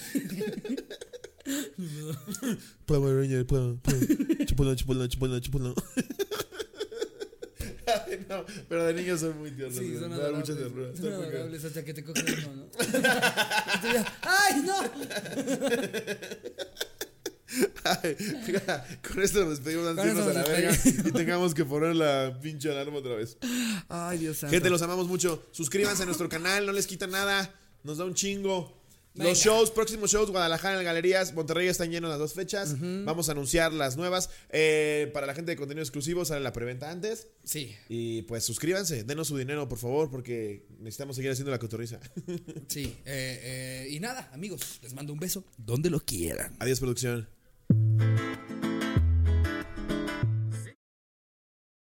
Power Ranger, puedo, puedo. Chúpalo, chúpalo, chúpalo, chúpalo. No, pero de niños son muy tiernos. Sí, son mucha adorables. ternura. Son hasta que te cogen uno, ¿no? ¡Ay, no! Ay, con esto nos despedimos antes a la verga y tengamos que poner la pinche alarma otra vez. Ay, Dios santo. Gente, los amamos mucho. Suscríbanse a nuestro canal, no les quita nada. Nos da un chingo. Venga. Los shows, próximos shows, Guadalajara en Galerías, Monterrey están llenos las dos fechas. Vamos a anunciar las nuevas. Eh, para la gente de contenido exclusivo sale la preventa antes. Sí, Y pues suscríbanse, denos su dinero, por favor, porque necesitamos seguir haciendo la cotorriza. sí. Eh, eh, y nada, amigos, les mando un beso donde lo quieran. Adiós, producción.